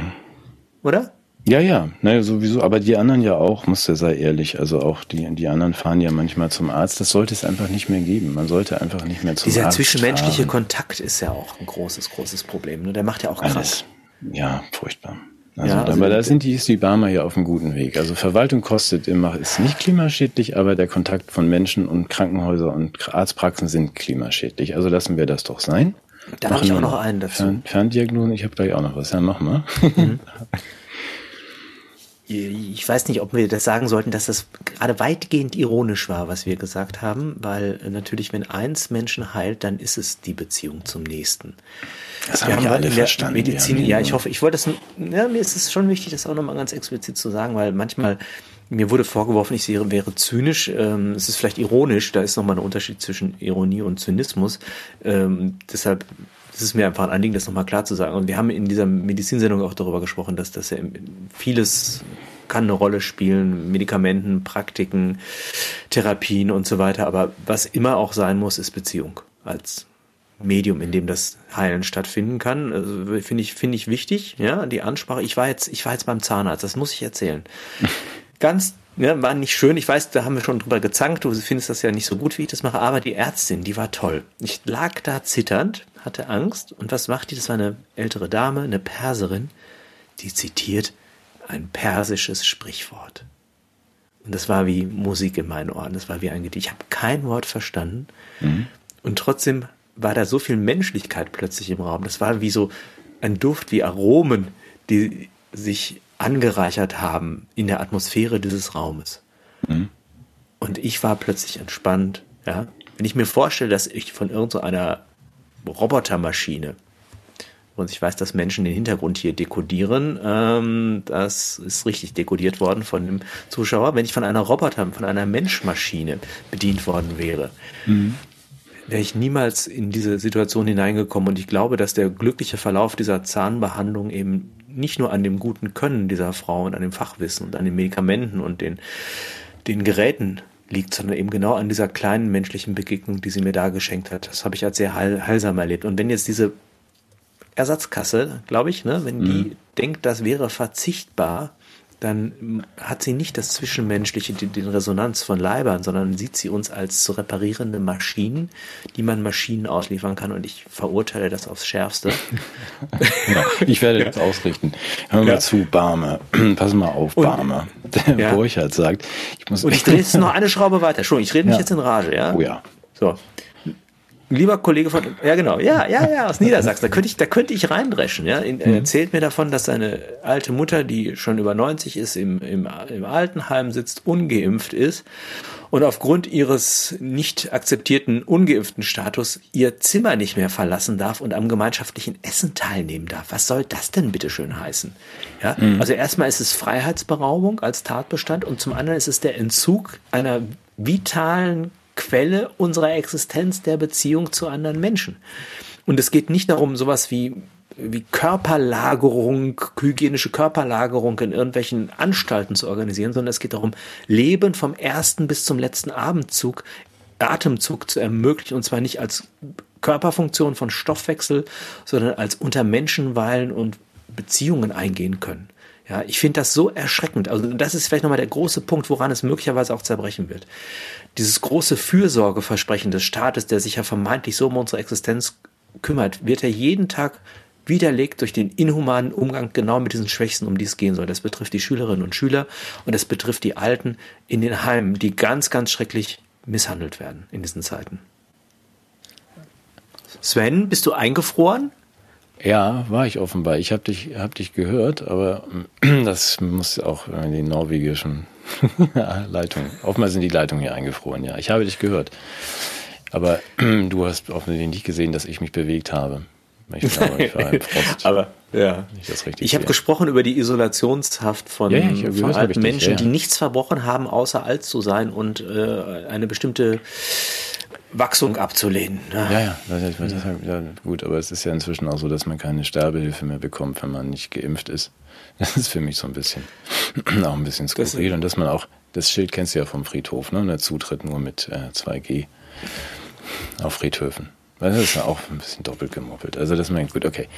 Oder? Ja, ja, naja, sowieso, aber die anderen ja auch, muss der sei ehrlich. Also auch die, die anderen fahren ja manchmal zum Arzt. Das sollte es einfach nicht mehr geben. Man sollte einfach nicht mehr zum Dieser Arzt Dieser zwischenmenschliche fahren. Kontakt ist ja auch ein großes, großes Problem. Ne? Der macht ja auch krank. Alles. Ja, furchtbar. Also, ja, also aber da sind die, ist die Barmer ja auf einem guten Weg. Also Verwaltung kostet immer, ist nicht klimaschädlich, aber der Kontakt von Menschen und Krankenhäuser und Arztpraxen sind klimaschädlich. Also lassen wir das doch sein. Da habe ich auch noch einen dazu. Fern, Ferndiagnosen, ich habe gleich auch noch was. Ja, mach mal. Mhm. Ich weiß nicht, ob wir das sagen sollten, dass das gerade weitgehend ironisch war, was wir gesagt haben, weil natürlich, wenn eins Menschen heilt, dann ist es die Beziehung zum Nächsten. Das haben wir alle verstanden. Medizin, ja, ich hoffe, ich wollte das, ja, mir ist es schon wichtig, das auch nochmal ganz explizit zu sagen, weil manchmal mir wurde vorgeworfen, ich wäre, wäre zynisch. Ähm, es ist vielleicht ironisch, da ist nochmal ein Unterschied zwischen Ironie und Zynismus. Ähm, deshalb es ist mir einfach ein Anliegen, das nochmal klar zu sagen. Und wir haben in dieser Medizinsendung auch darüber gesprochen, dass das ja vieles kann eine Rolle spielen, Medikamenten, Praktiken, Therapien und so weiter. Aber was immer auch sein muss, ist Beziehung als Medium, in dem das Heilen stattfinden kann. Also, finde ich, finde ich wichtig, ja, die Ansprache. Ich war jetzt, ich war jetzt beim Zahnarzt, das muss ich erzählen. Ganz, ja, war nicht schön. Ich weiß, da haben wir schon drüber gezankt. Du findest das ja nicht so gut, wie ich das mache. Aber die Ärztin, die war toll. Ich lag da zitternd, hatte Angst. Und was macht die? Das war eine ältere Dame, eine Perserin, die zitiert ein persisches Sprichwort. Und das war wie Musik in meinen Ohren. Das war wie ein Gedicht. Ich habe kein Wort verstanden. Mhm. Und trotzdem war da so viel Menschlichkeit plötzlich im Raum. Das war wie so ein Duft, wie Aromen, die sich angereichert haben in der Atmosphäre dieses Raumes. Mhm. Und ich war plötzlich entspannt. Ja? Wenn ich mir vorstelle, dass ich von irgendeiner Robotermaschine und ich weiß, dass Menschen den Hintergrund hier dekodieren. Ähm, das ist richtig dekodiert worden von dem Zuschauer. Wenn ich von einer Roboter, von einer Menschmaschine bedient worden wäre, mhm wäre ich niemals in diese Situation hineingekommen. Und ich glaube, dass der glückliche Verlauf dieser Zahnbehandlung eben nicht nur an dem guten Können dieser Frau und an dem Fachwissen und an den Medikamenten und den, den Geräten liegt, sondern eben genau an dieser kleinen menschlichen Begegnung, die sie mir da geschenkt hat. Das habe ich als sehr heil, heilsam erlebt. Und wenn jetzt diese Ersatzkasse, glaube ich, ne, wenn die mhm. denkt, das wäre verzichtbar, dann hat sie nicht das Zwischenmenschliche, den Resonanz von Leibern, sondern sieht sie uns als zu reparierende Maschinen, die man Maschinen ausliefern kann. Und ich verurteile das aufs Schärfste. ja, ich werde das ausrichten. Hör mal ja. zu, Barmer. Pass mal auf, Barmer. Der ja. Burchard sagt, ich muss. Und ich drehe jetzt noch eine Schraube weiter. Schon, ich rede mich jetzt in Rage, ja? Oh ja. So lieber Kollege von, ja genau, ja, ja, ja, aus Niedersachsen, da könnte ich, da könnte ich reindreschen, ja. Er mhm. erzählt mir davon, dass seine alte Mutter, die schon über 90 ist, im, im, im Altenheim sitzt, ungeimpft ist und aufgrund ihres nicht akzeptierten ungeimpften Status ihr Zimmer nicht mehr verlassen darf und am gemeinschaftlichen Essen teilnehmen darf. Was soll das denn bitte schön heißen? Ja, mhm. also erstmal ist es Freiheitsberaubung als Tatbestand und zum anderen ist es der Entzug einer vitalen Quelle unserer Existenz der Beziehung zu anderen Menschen. Und es geht nicht darum, sowas wie wie Körperlagerung, hygienische Körperlagerung in irgendwelchen Anstalten zu organisieren, sondern es geht darum, Leben vom ersten bis zum letzten Abendzug, Atemzug zu ermöglichen, und zwar nicht als Körperfunktion von Stoffwechsel, sondern als unter Menschen weilen und Beziehungen eingehen können. Ja, ich finde das so erschreckend. Also das ist vielleicht nochmal der große Punkt, woran es möglicherweise auch zerbrechen wird. Dieses große Fürsorgeversprechen des Staates, der sich ja vermeintlich so um unsere Existenz kümmert, wird ja jeden Tag widerlegt durch den inhumanen Umgang genau mit diesen Schwächsten, um die es gehen soll. Das betrifft die Schülerinnen und Schüler und das betrifft die Alten in den Heimen, die ganz, ganz schrecklich misshandelt werden in diesen Zeiten. Sven, bist du eingefroren? Ja, war ich offenbar. Ich habe dich, hab dich gehört, aber das muss auch in die norwegischen Leitungen. Offenbar sind die Leitungen hier eingefroren, ja. Ich habe dich gehört. Aber du hast offensichtlich nicht gesehen, dass ich mich bewegt habe. Ich glaube, ich war im Frost. aber ja. Ich, habe gesprochen über die Isolationshaft von ja, ja, veralten Menschen, ja. die nichts verbrochen haben, außer alt zu sein und äh, eine bestimmte Wachstum abzulehnen. Ne? Ja, ja, das, das, das, ja, gut, aber es ist ja inzwischen auch so, dass man keine Sterbehilfe mehr bekommt, wenn man nicht geimpft ist. Das ist für mich so ein bisschen, auch ein bisschen skurril. Und dass man auch, das Schild kennst du ja vom Friedhof, ne? Und der Zutritt nur mit äh, 2G auf Friedhöfen. Das ist ja auch ein bisschen doppelt gemoppelt. Also das meint gut, okay.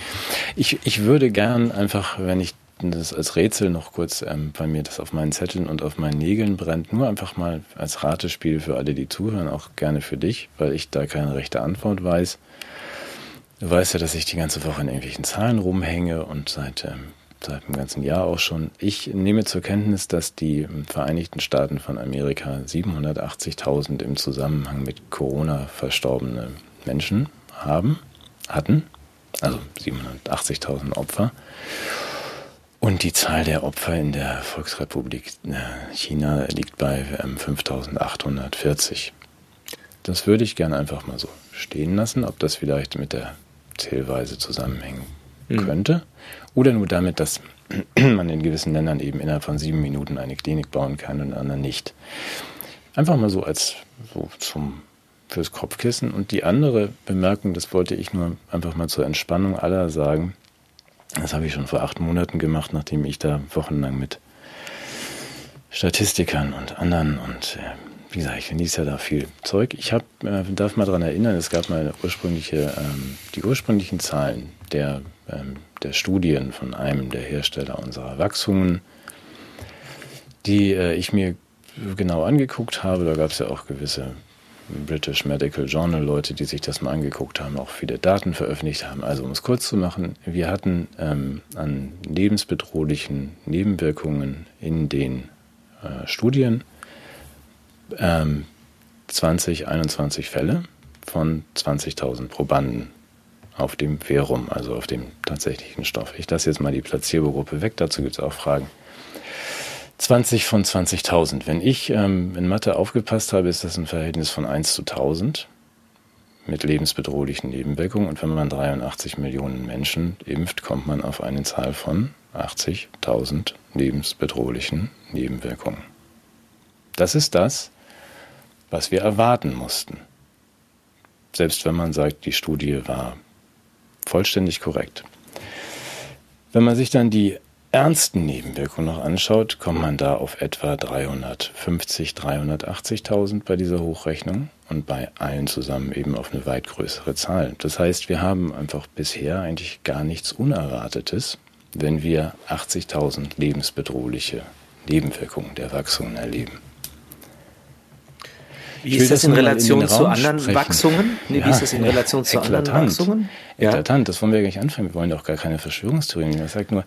Ich, ich würde gern einfach, wenn ich das als Rätsel noch kurz ähm, bei mir das auf meinen Zetteln und auf meinen Nägeln brennt. Nur einfach mal als Ratespiel für alle, die zuhören, auch gerne für dich, weil ich da keine rechte Antwort weiß. Du weißt ja, dass ich die ganze Woche in irgendwelchen Zahlen rumhänge und seit, ähm, seit dem ganzen Jahr auch schon. Ich nehme zur Kenntnis, dass die Vereinigten Staaten von Amerika 780.000 im Zusammenhang mit Corona verstorbene Menschen haben, hatten. Also 780.000 Opfer. Und die Zahl der Opfer in der Volksrepublik äh, China liegt bei 5840. Ähm, das würde ich gerne einfach mal so stehen lassen, ob das vielleicht mit der Zählweise zusammenhängen mhm. könnte. Oder nur damit, dass man in gewissen Ländern eben innerhalb von sieben Minuten eine Klinik bauen kann und in anderen nicht. Einfach mal so als so zum fürs Kopfkissen. Und die andere Bemerkung, das wollte ich nur einfach mal zur Entspannung aller sagen, das habe ich schon vor acht Monaten gemacht, nachdem ich da wochenlang mit Statistikern und anderen und äh, wie gesagt, ich genieße ja da viel Zeug. Ich hab, äh, darf mal daran erinnern, es gab mal ursprüngliche, ähm, die ursprünglichen Zahlen der, ähm, der Studien von einem der Hersteller unserer Wachsungen, die äh, ich mir genau angeguckt habe. Da gab es ja auch gewisse British Medical Journal Leute, die sich das mal angeguckt haben, auch viele Daten veröffentlicht haben. Also um es kurz zu machen, wir hatten ähm, an lebensbedrohlichen Nebenwirkungen in den äh, Studien ähm, 20, 21 Fälle von 20.000 Probanden auf dem Verum, also auf dem tatsächlichen Stoff. Ich lasse jetzt mal die Placebo-Gruppe weg, dazu gibt es auch Fragen. 20 von 20.000. Wenn ich ähm, in Mathe aufgepasst habe, ist das ein Verhältnis von 1 zu 1000 mit lebensbedrohlichen Nebenwirkungen. Und wenn man 83 Millionen Menschen impft, kommt man auf eine Zahl von 80.000 lebensbedrohlichen Nebenwirkungen. Das ist das, was wir erwarten mussten. Selbst wenn man sagt, die Studie war vollständig korrekt. Wenn man sich dann die ernsten Nebenwirkungen noch anschaut, kommt man da auf etwa 350, 380.000 bei dieser Hochrechnung und bei allen zusammen eben auf eine weit größere Zahl. Das heißt, wir haben einfach bisher eigentlich gar nichts Unerwartetes, wenn wir 80.000 lebensbedrohliche Nebenwirkungen der Wachsungen erleben. Wie ist das in Relation zu anderen sprechen. Wachsungen? Nee, ja, wie ist das in Relation zu eklatant. anderen Wachsungen? Ja. Eklatant, das wollen wir gar nicht anfangen. Wir wollen doch gar keine Verschwörungstheorien. Ich sage nur,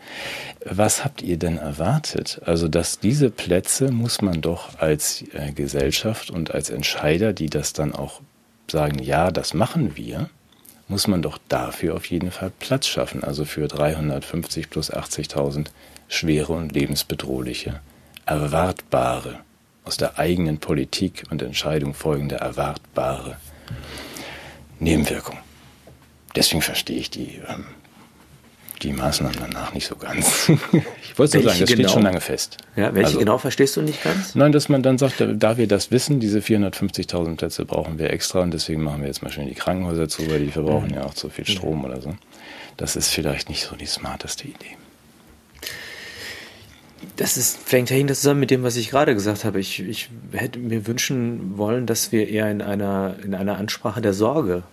was habt ihr denn erwartet? Also, dass diese Plätze muss man doch als äh, Gesellschaft und als Entscheider, die das dann auch sagen, ja, das machen wir, muss man doch dafür auf jeden Fall Platz schaffen. Also für 350 plus 80.000 schwere und lebensbedrohliche, erwartbare aus der eigenen Politik und Entscheidung folgende erwartbare Nebenwirkung. Deswegen verstehe ich die, ähm, die Maßnahmen danach nicht so ganz. ich wollte nur sagen, das genau? steht schon lange fest. Ja, welche also, genau verstehst du nicht ganz? Nein, dass man dann sagt, da wir das wissen, diese 450.000 Plätze brauchen wir extra und deswegen machen wir jetzt mal schön die Krankenhäuser zu, weil die verbrauchen mhm. ja auch zu viel Strom mhm. oder so. Das ist vielleicht nicht so die smarteste Idee. Das ist, fängt ja das zusammen mit dem, was ich gerade gesagt habe. Ich, ich hätte mir wünschen wollen, dass wir eher in einer, in einer Ansprache der Sorge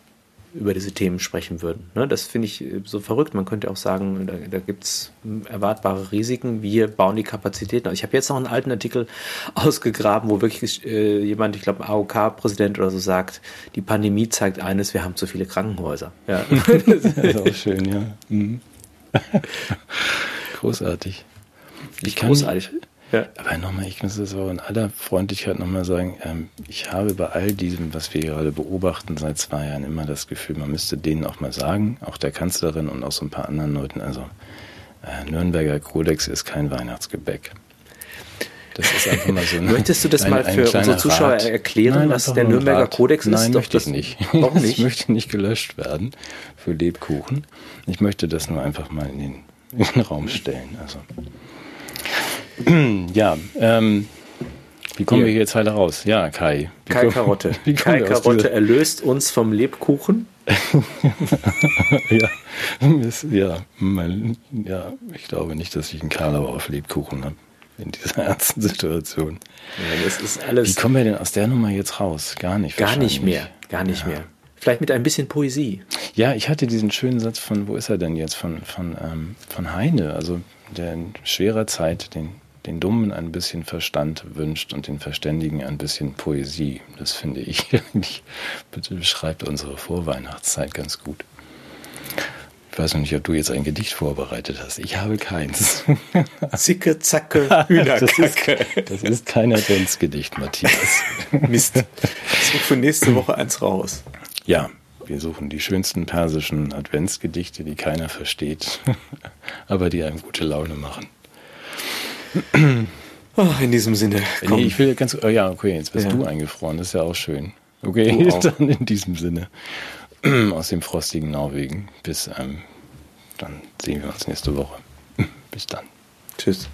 über diese Themen sprechen würden. Ne, das finde ich so verrückt. Man könnte auch sagen, da, da gibt es erwartbare Risiken. Wir bauen die Kapazitäten. Ich habe jetzt noch einen alten Artikel ausgegraben, wo wirklich äh, jemand, ich glaube, AOK-Präsident oder so sagt, die Pandemie zeigt eines, wir haben zu viele Krankenhäuser. Ja. das ist auch schön, ja. Mhm. Großartig. Ich kann großartig. Ja. Aber nochmal, ich muss das auch in aller Freundlichkeit nochmal sagen, ähm, ich habe bei all diesem, was wir gerade beobachten seit zwei Jahren, immer das Gefühl, man müsste denen auch mal sagen, auch der Kanzlerin und auch so ein paar anderen Leuten, also äh, Nürnberger Kodex ist kein Weihnachtsgebäck. Das ist einfach mal so eine, Möchtest du das ein, mal für unsere Zuschauer Rat. erklären, Nein, was der Nürnberger Rat. Kodex ist? Nein, Doch, möchte ich nicht. Warum nicht? Das möchte nicht gelöscht werden für Lebkuchen. Ich möchte das nur einfach mal in den, in den Raum stellen. Also ja, ähm, wie kommen Hier. wir jetzt heute raus? Ja, Kai. Kai Karotte. Kai Karotte erlöst uns vom Lebkuchen. ja, ja, mein, ja, ich glaube nicht, dass ich einen Karlauer auf Lebkuchen habe in dieser ernsten Situation. Ja. Wie kommen wir denn aus der Nummer jetzt raus? Gar nicht. Gar nicht mehr. Gar nicht ja. mehr. Vielleicht mit ein bisschen Poesie. Ja, ich hatte diesen schönen Satz von, wo ist er denn jetzt? Von, von, ähm, von Heine, also der in schwerer Zeit den den Dummen ein bisschen Verstand wünscht und den Verständigen ein bisschen Poesie. Das finde ich eigentlich, beschreibt unsere Vorweihnachtszeit ganz gut. Ich weiß noch nicht, ob du jetzt ein Gedicht vorbereitet hast. Ich habe keins. Zicke, zacke, Hühnerkacke. Das, das ist kein Adventsgedicht, Matthias. Mist. Ich suche für nächste Woche eins raus. Ja, wir suchen die schönsten persischen Adventsgedichte, die keiner versteht, aber die einem gute Laune machen. Oh, in diesem Sinne. Komm. Nee, ich will ganz. Oh ja, okay, jetzt bist ja. du eingefroren. Das ist ja auch schön. Okay, dann in diesem Sinne. Aus dem frostigen Norwegen. Bis ähm, dann sehen wir uns nächste Woche. Bis dann. Tschüss.